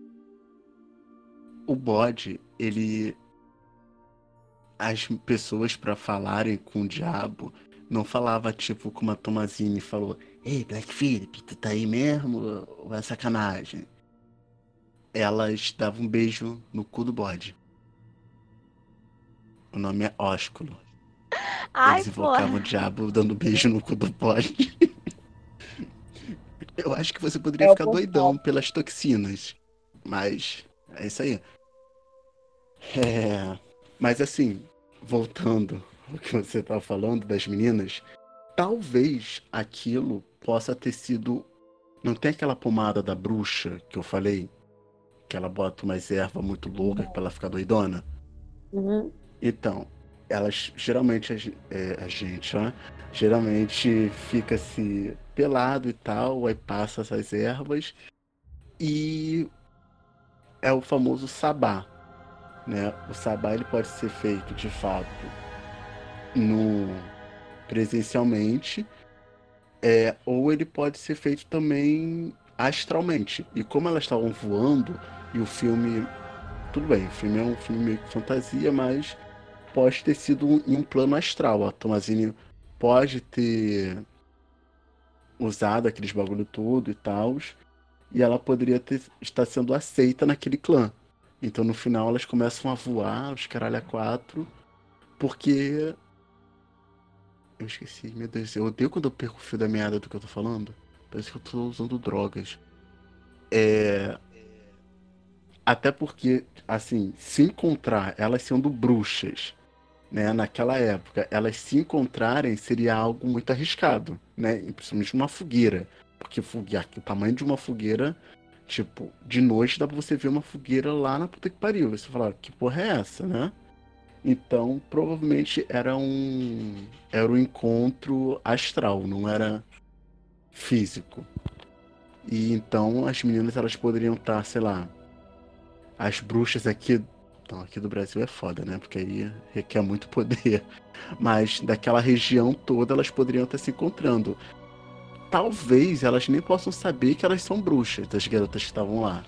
O bode, ele. As pessoas pra falarem com o diabo não falava tipo como a Tomazine falou: Ei, Black Phillip, tu tá aí mesmo? Ou é sacanagem? Elas davam um beijo no cu do bode. O nome é Ósculo. Ai, Eles invocavam porra. o diabo dando beijo no cu do bode. Eu acho que você poderia É ficar doidão pelas toxinas. Mas é isso aí. É, Mas assim, voltando ao que você estava falando das meninas, talvez aquilo possa ter sido. Não tem aquela pomada da bruxa que eu falei? Que ela bota umas ervas muito loucas pra ela ficar doidona? Uhum. Então, elas geralmente a, é, a gente, ó, geralmente fica se pelado e tal, aí passa essas ervas e é o famoso sabá, né? O sabá ele pode ser feito de fato no presencialmente, é, ou ele pode ser feito também astralmente. E como elas estavam voando e o filme, tudo bem, o filme é um filme meio que fantasia, mas pode ter sido em um plano astral. A Tomazine pode ter usado aqueles bagulho tudo e tal, e ela poderia ter, estar sendo aceita naquele clã. Então no final elas começam a voar, os caralho a quatro, porque. Eu esqueci, meu Deus, eu odeio quando eu perco o fio da meada do que eu tô falando. Parece que eu tô usando drogas. É. Até porque, assim, se encontrar elas sendo bruxas, né, naquela época, elas se encontrarem seria algo muito arriscado, né? Principalmente numa fogueira. Porque fogueira, o tamanho de uma fogueira, tipo, de noite dá pra você ver uma fogueira lá na puta que pariu. Você fala, que porra é essa, né? Então, provavelmente era um era um encontro astral, não era físico. E então as meninas elas poderiam estar, sei lá, as bruxas aqui, então aqui do Brasil é foda, né? Porque aí requer muito poder. Mas daquela região toda elas poderiam estar se encontrando. Talvez elas nem possam saber que elas são bruxas, das garotas que estavam lá.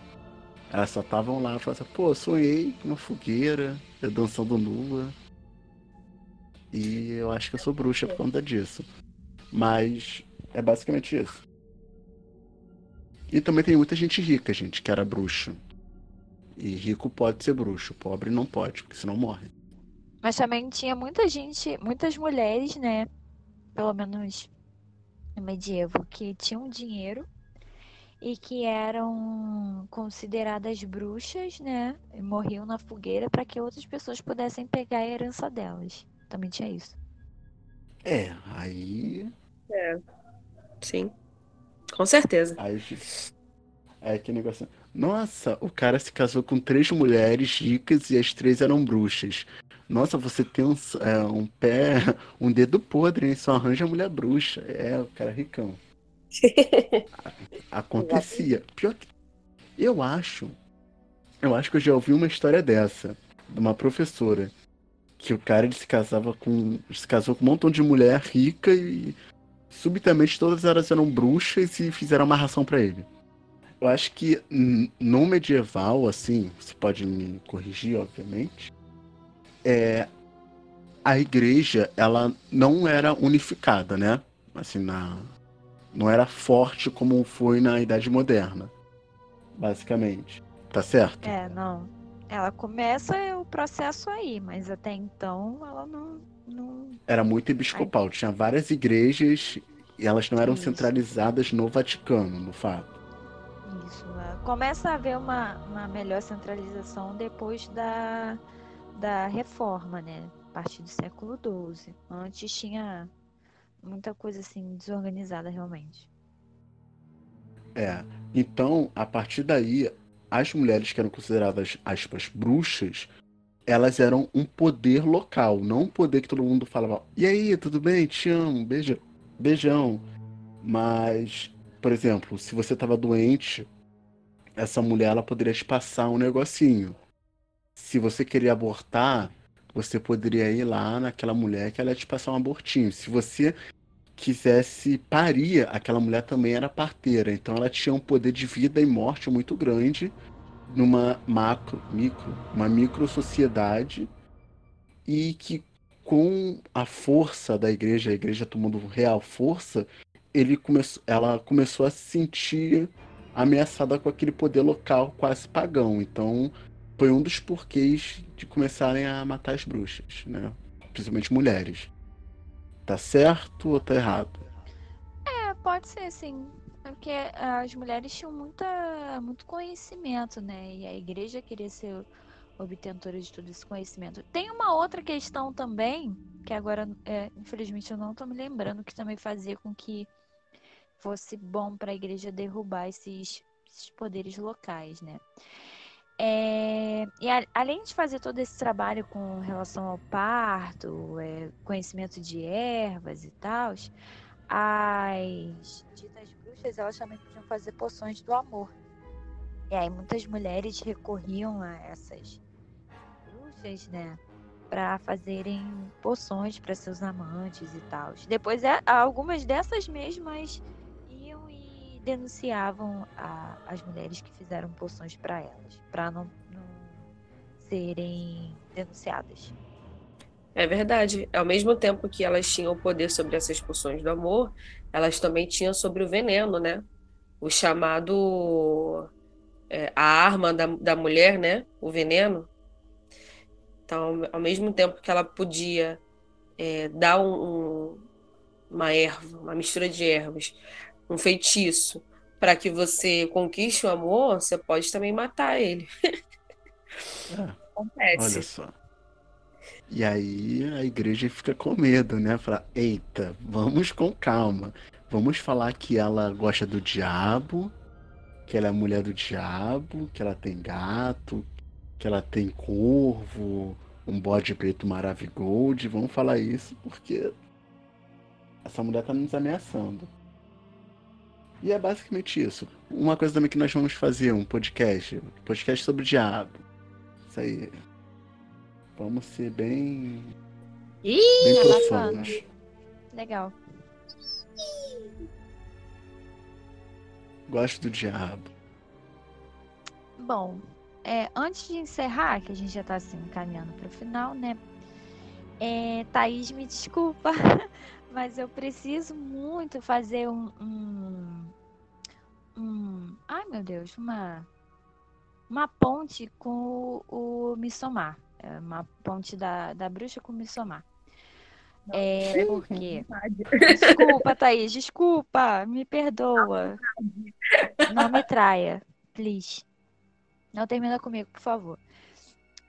Elas só estavam lá falaram assim, pô, sonhei uma fogueira, eu dançando nua. E eu acho que eu sou bruxa por conta disso. Mas é basicamente isso. E também tem muita gente rica, gente, que era bruxa. E rico pode ser bruxo, pobre não pode, porque senão morre. Mas também tinha muita gente, muitas mulheres, né? Pelo menos no medievo, que tinham dinheiro e que eram consideradas bruxas, né? E morriam na fogueira para que outras pessoas pudessem pegar a herança delas. Também tinha isso. É, aí. Sim. Com certeza. Aí, aí que negócio. Nossa, o cara se casou com três mulheres ricas e as três eram bruxas. Nossa, você tem um, é, um pé, um dedo podre, hein? Só arranja mulher bruxa. É, o cara é ricão. Acontecia. Pior que. Eu acho. Eu acho que eu já ouvi uma história dessa. De uma professora. que o cara ele se casava com. se casou com um montão de mulher rica e subitamente todas elas eram bruxas e fizeram uma ração para ele. Eu acho que no medieval, assim, você pode me corrigir, obviamente, é, a igreja ela não era unificada, né? Assim, na, não era forte como foi na Idade Moderna, basicamente. Tá certo? É, não. Ela começa o processo aí, mas até então ela não. não... Era muito episcopal, tinha várias igrejas e elas não eram Isso. centralizadas no Vaticano, no fato. Isso. Né? Começa a haver uma, uma melhor centralização depois da, da reforma, né? A partir do século XII. Antes tinha muita coisa assim desorganizada realmente. É. Então, a partir daí, as mulheres que eram consideradas, aspas, bruxas, elas eram um poder local, não um poder que todo mundo falava, e aí, tudo bem? Te amo, beijão. beijão. Mas, por exemplo, se você estava doente, essa mulher ela poderia te passar um negocinho. Se você queria abortar, você poderia ir lá naquela mulher que ela ia te passar um abortinho. Se você quisesse parir, aquela mulher também era parteira. Então ela tinha um poder de vida e morte muito grande numa macro, micro, uma micro sociedade e que com a força da igreja, a igreja tomando real força, ele começou, ela começou a se sentir ameaçada com aquele poder local quase pagão. Então foi um dos porquês de começarem a matar as bruxas, né? Principalmente mulheres. Tá certo ou tá errado? É, pode ser sim. Porque as mulheres tinham muita, muito conhecimento, né? E a igreja queria ser obtentora de todo esse conhecimento. Tem uma outra questão também, que agora, é, infelizmente, eu não estou me lembrando, que também fazia com que fosse bom para a igreja derrubar esses, esses poderes locais, né? É, e a, além de fazer todo esse trabalho com relação ao parto, é, conhecimento de ervas e tal, as ditas bruxas elas também podiam fazer poções do amor. E aí muitas mulheres recorriam a essas bruxas, né, para fazerem poções para seus amantes e tal. Depois é, algumas dessas mesmas denunciavam a, as mulheres que fizeram poções para elas, para não, não serem denunciadas. É verdade. Ao mesmo tempo que elas tinham o poder sobre essas poções do amor, elas também tinham sobre o veneno, né? O chamado. É, a arma da, da mulher, né? O veneno. Então, ao mesmo tempo que ela podia é, dar um, um, uma erva, uma mistura de ervas, um feitiço para que você conquiste o amor, você pode também matar ele. É, Acontece. Olha só. E aí a igreja fica com medo, né? Fala, eita, vamos com calma. Vamos falar que ela gosta do diabo, que ela é mulher do diabo, que ela tem gato, que ela tem corvo, um bode preto maravigold. Vamos falar isso porque essa mulher tá nos ameaçando. E é basicamente isso. Uma coisa também que nós vamos fazer, um podcast. podcast sobre o diabo. Isso aí. Vamos ser bem. Ih, bem profundos. Legal. Gosto do diabo. Bom, é, antes de encerrar, que a gente já está assim, caminhando para o final, né? É, Thaís, me desculpa, mas eu preciso muito fazer um, um, um, ai meu Deus, uma uma ponte com o, o Missomar, é uma ponte da, da bruxa com o Missomar. É porque. Desculpa, Thaís, desculpa, me perdoa. Não me traia, please. Não termina comigo, por favor.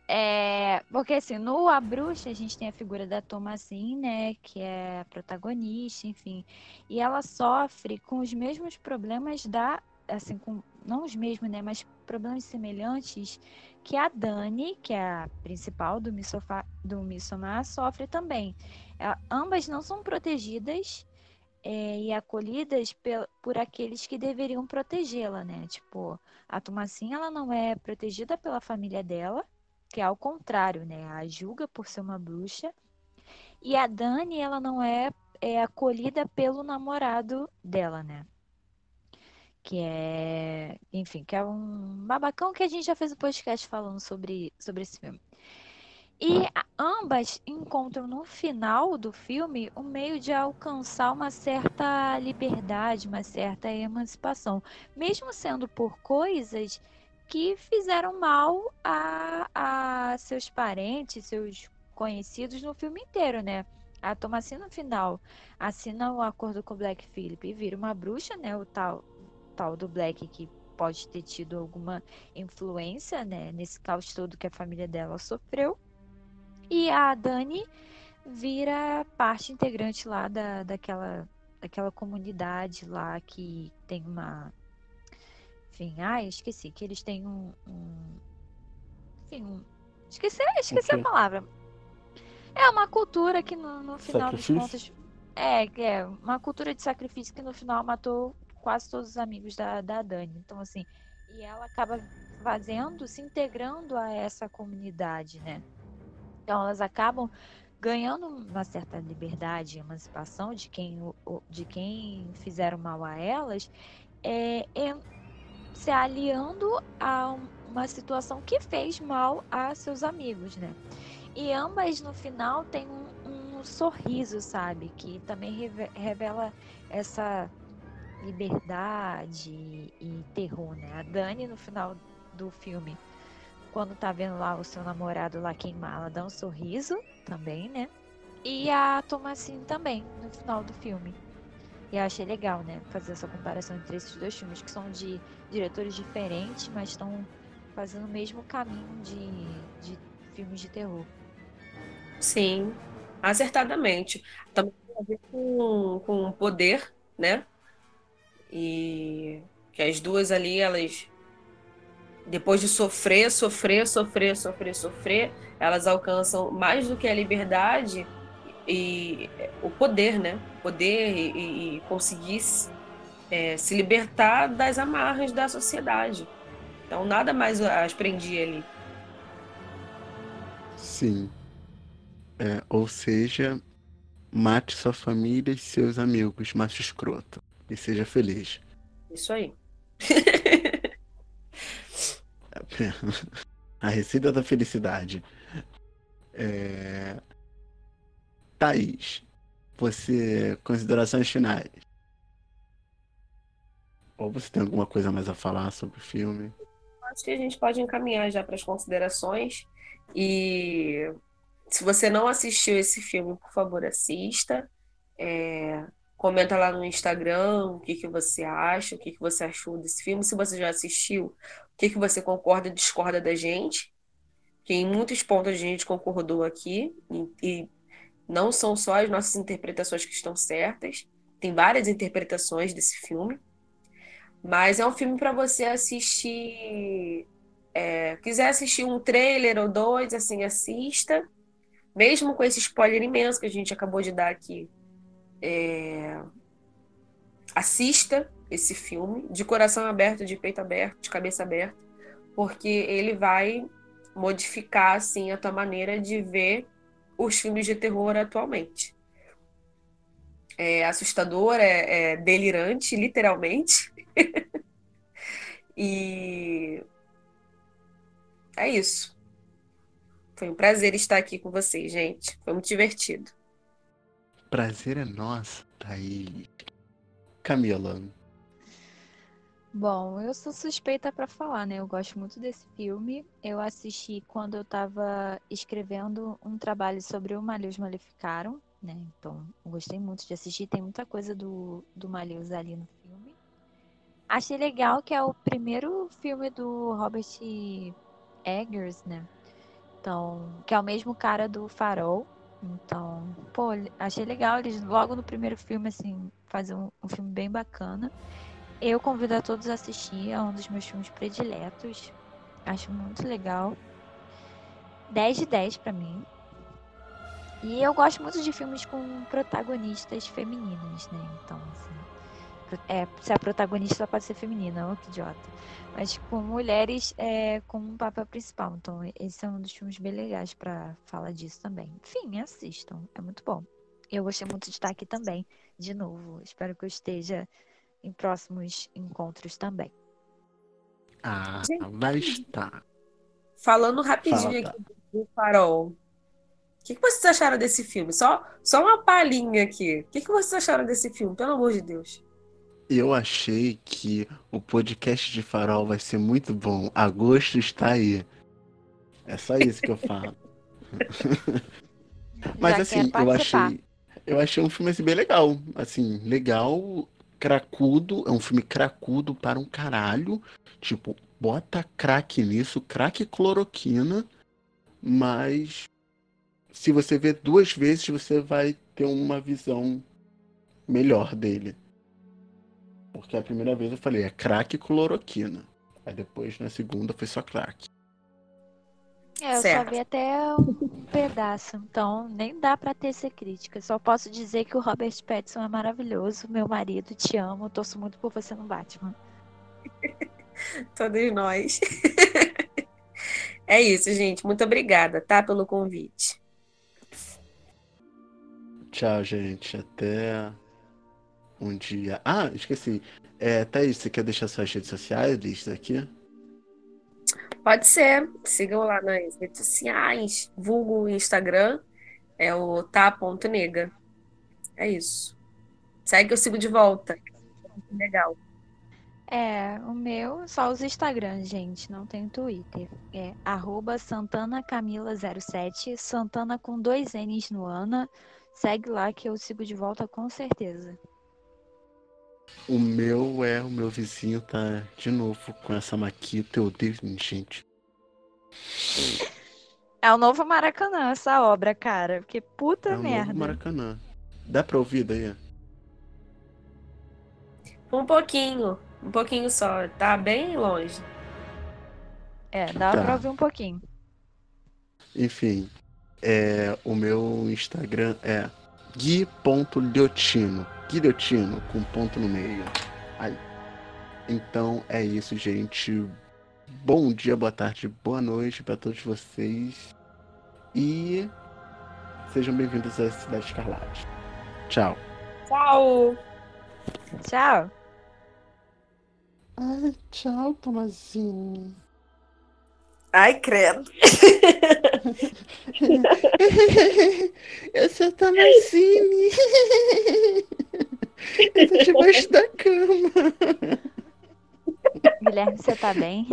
É, porque assim, no A Bruxa a gente tem a figura da Thomasin, né, que é a protagonista, enfim, e ela sofre com os mesmos problemas da, assim, com, não os mesmos, né, mas problemas semelhantes que a Dani, que é a principal do, Missofa, do Missomar, sofre também. É, ambas não são protegidas é, e acolhidas por, por aqueles que deveriam protegê-la, né, tipo, a Thomasin, ela não é protegida pela família dela, que é ao contrário, né? A julga por ser uma bruxa. E a Dani, ela não é, é acolhida pelo namorado dela, né? Que é, enfim, que é um babacão que a gente já fez um podcast falando sobre, sobre esse filme. E ambas encontram no final do filme um meio de alcançar uma certa liberdade, uma certa emancipação, mesmo sendo por coisas que fizeram mal a, a seus parentes, seus conhecidos no filme inteiro, né? A Thomasina no final assina o acordo com o Black Phillip e vira uma bruxa, né? O tal, tal do Black que pode ter tido alguma influência, né? Nesse caos todo que a família dela sofreu. E a Dani vira parte integrante lá da, daquela, daquela comunidade lá que tem uma. Enfim, ah, esqueci, que eles têm um. um enfim, um, esqueci, esqueci okay. a palavra. É uma cultura que no, no final sacrifício? dos contos. É, é, uma cultura de sacrifício que no final matou quase todos os amigos da, da Dani. Então, assim, e ela acaba fazendo, se integrando a essa comunidade, né? Então, elas acabam ganhando uma certa liberdade e emancipação de quem, de quem fizeram mal a elas, é, é, se aliando a uma situação que fez mal a seus amigos, né? E ambas no final têm um, um sorriso, sabe? Que também revela essa liberdade e terror, né? A Dani no final do filme quando tá vendo lá o seu namorado lá queimar, ela dá um sorriso também, né? E a Thomasine também, no final do filme. E eu achei legal, né? Fazer essa comparação entre esses dois filmes, que são de diretores diferentes, mas estão fazendo o mesmo caminho de, de filmes de terror. Sim, acertadamente. Também tem a ver com, com poder, né? E que as duas ali, elas depois de sofrer, sofrer, sofrer, sofrer, sofrer, elas alcançam mais do que a liberdade e o poder, né? Poder e, e conseguir é, se libertar das amarras da sociedade. Então nada mais as prendia ali. Sim. É, ou seja, mate sua família e seus amigos, macho escroto. E seja feliz. Isso aí. A receita da felicidade. É... Thaís, você. Considerações finais. Ou você tem alguma coisa mais a falar sobre o filme? Acho que a gente pode encaminhar já para as considerações. E se você não assistiu esse filme, por favor, assista. É... Comenta lá no Instagram o que, que você acha, o que, que você achou desse filme. Se você já assistiu, o que, que você concorda e discorda da gente. Que em muitos pontos a gente concordou aqui. E, e não são só as nossas interpretações que estão certas. Tem várias interpretações desse filme. Mas é um filme para você assistir. É, quiser assistir um trailer ou dois, assim, assista. Mesmo com esse spoiler imenso que a gente acabou de dar aqui é, assista esse filme de coração aberto, de peito aberto, de cabeça aberta, porque ele vai modificar assim a tua maneira de ver os filmes de terror atualmente. É assustador, é, é delirante, literalmente. e é isso. Foi um prazer estar aqui com vocês, gente. Foi muito divertido. Prazer é nosso, Thaís. Camila. Bom, eu sou suspeita para falar, né? Eu gosto muito desse filme. Eu assisti quando eu estava escrevendo um trabalho sobre o Malheus Maleficaram, né? Então, gostei muito de assistir. Tem muita coisa do, do Malheus ali no filme. Achei legal que é o primeiro filme do Robert Eggers, né? Então, que é o mesmo cara do Farol. Então, pô, achei legal eles logo no primeiro filme, assim, fazer um, um filme bem bacana. Eu convido a todos a assistir, é um dos meus filmes prediletos. Acho muito legal. 10 de 10 para mim. E eu gosto muito de filmes com protagonistas femininas, né? Então, assim, é, se a protagonista pode ser feminina, oh, que idiota. Mas com mulheres é, com um papel principal. Então, esse é um dos filmes bem legais para falar disso também. Enfim, assistam, é muito bom. Eu gostei muito de estar aqui também, de novo. Espero que eu esteja em próximos encontros também. Ah, vai estar. Falando rapidinho Fala, aqui do Farol. O que, que vocês acharam desse filme? Só, só uma palhinha aqui. O que, que vocês acharam desse filme? Pelo amor de Deus. Eu achei que o podcast de Farol vai ser muito bom. Agosto está aí. É só isso que eu falo. Mas assim, eu achei. Eu achei um filme assim, bem legal. Assim, legal, cracudo. É um filme cracudo para um caralho. Tipo, bota crack nisso, crack cloroquina. Mas se você ver duas vezes, você vai ter uma visão melhor dele. Porque a primeira vez eu falei, é crack cloroquina. Aí depois, na segunda, foi só crack. É, eu certo. só vi até um pedaço, então nem dá para ter ser crítica. Só posso dizer que o Robert Pattinson é maravilhoso, meu marido, te amo, torço muito por você no Batman. Todos nós. é isso, gente. Muito obrigada, tá, pelo convite. Tchau, gente. Até um dia. Ah, esqueci. É, Thaís, você quer deixar suas redes sociais, lista aqui? Pode ser. Sigam lá nas redes sociais, vulgo Instagram, é o tá.nega. É isso. Segue, eu sigo de volta. Legal. É, o meu, só os Instagram, gente, não tem Twitter. É arroba santanacamila07, Santana com dois N's no Ana. Segue lá que eu sigo de volta com certeza. O meu é, o meu vizinho tá de novo com essa maquita, eu odeio, gente. É o novo Maracanã, essa obra, cara. Porque puta é merda. Novo Maracanã. Dá pra ouvir daí? Um pouquinho. Um pouquinho só. Tá bem longe. É, dá tá. pra ouvir um pouquinho. Enfim. É, o meu Instagram é gui.liotino. Guilhotino com ponto no meio. Aí. Então é isso, gente. Bom dia, boa tarde, boa noite para todos vocês. E sejam bem-vindos à Cidade Escarlate. Tchau. Tchau. Tchau. Ai, tchau, Tomazinho. Ai, credo. Eu sou Tamazine. Assim. Eu tô debaixo da cama. Guilherme, você tá bem?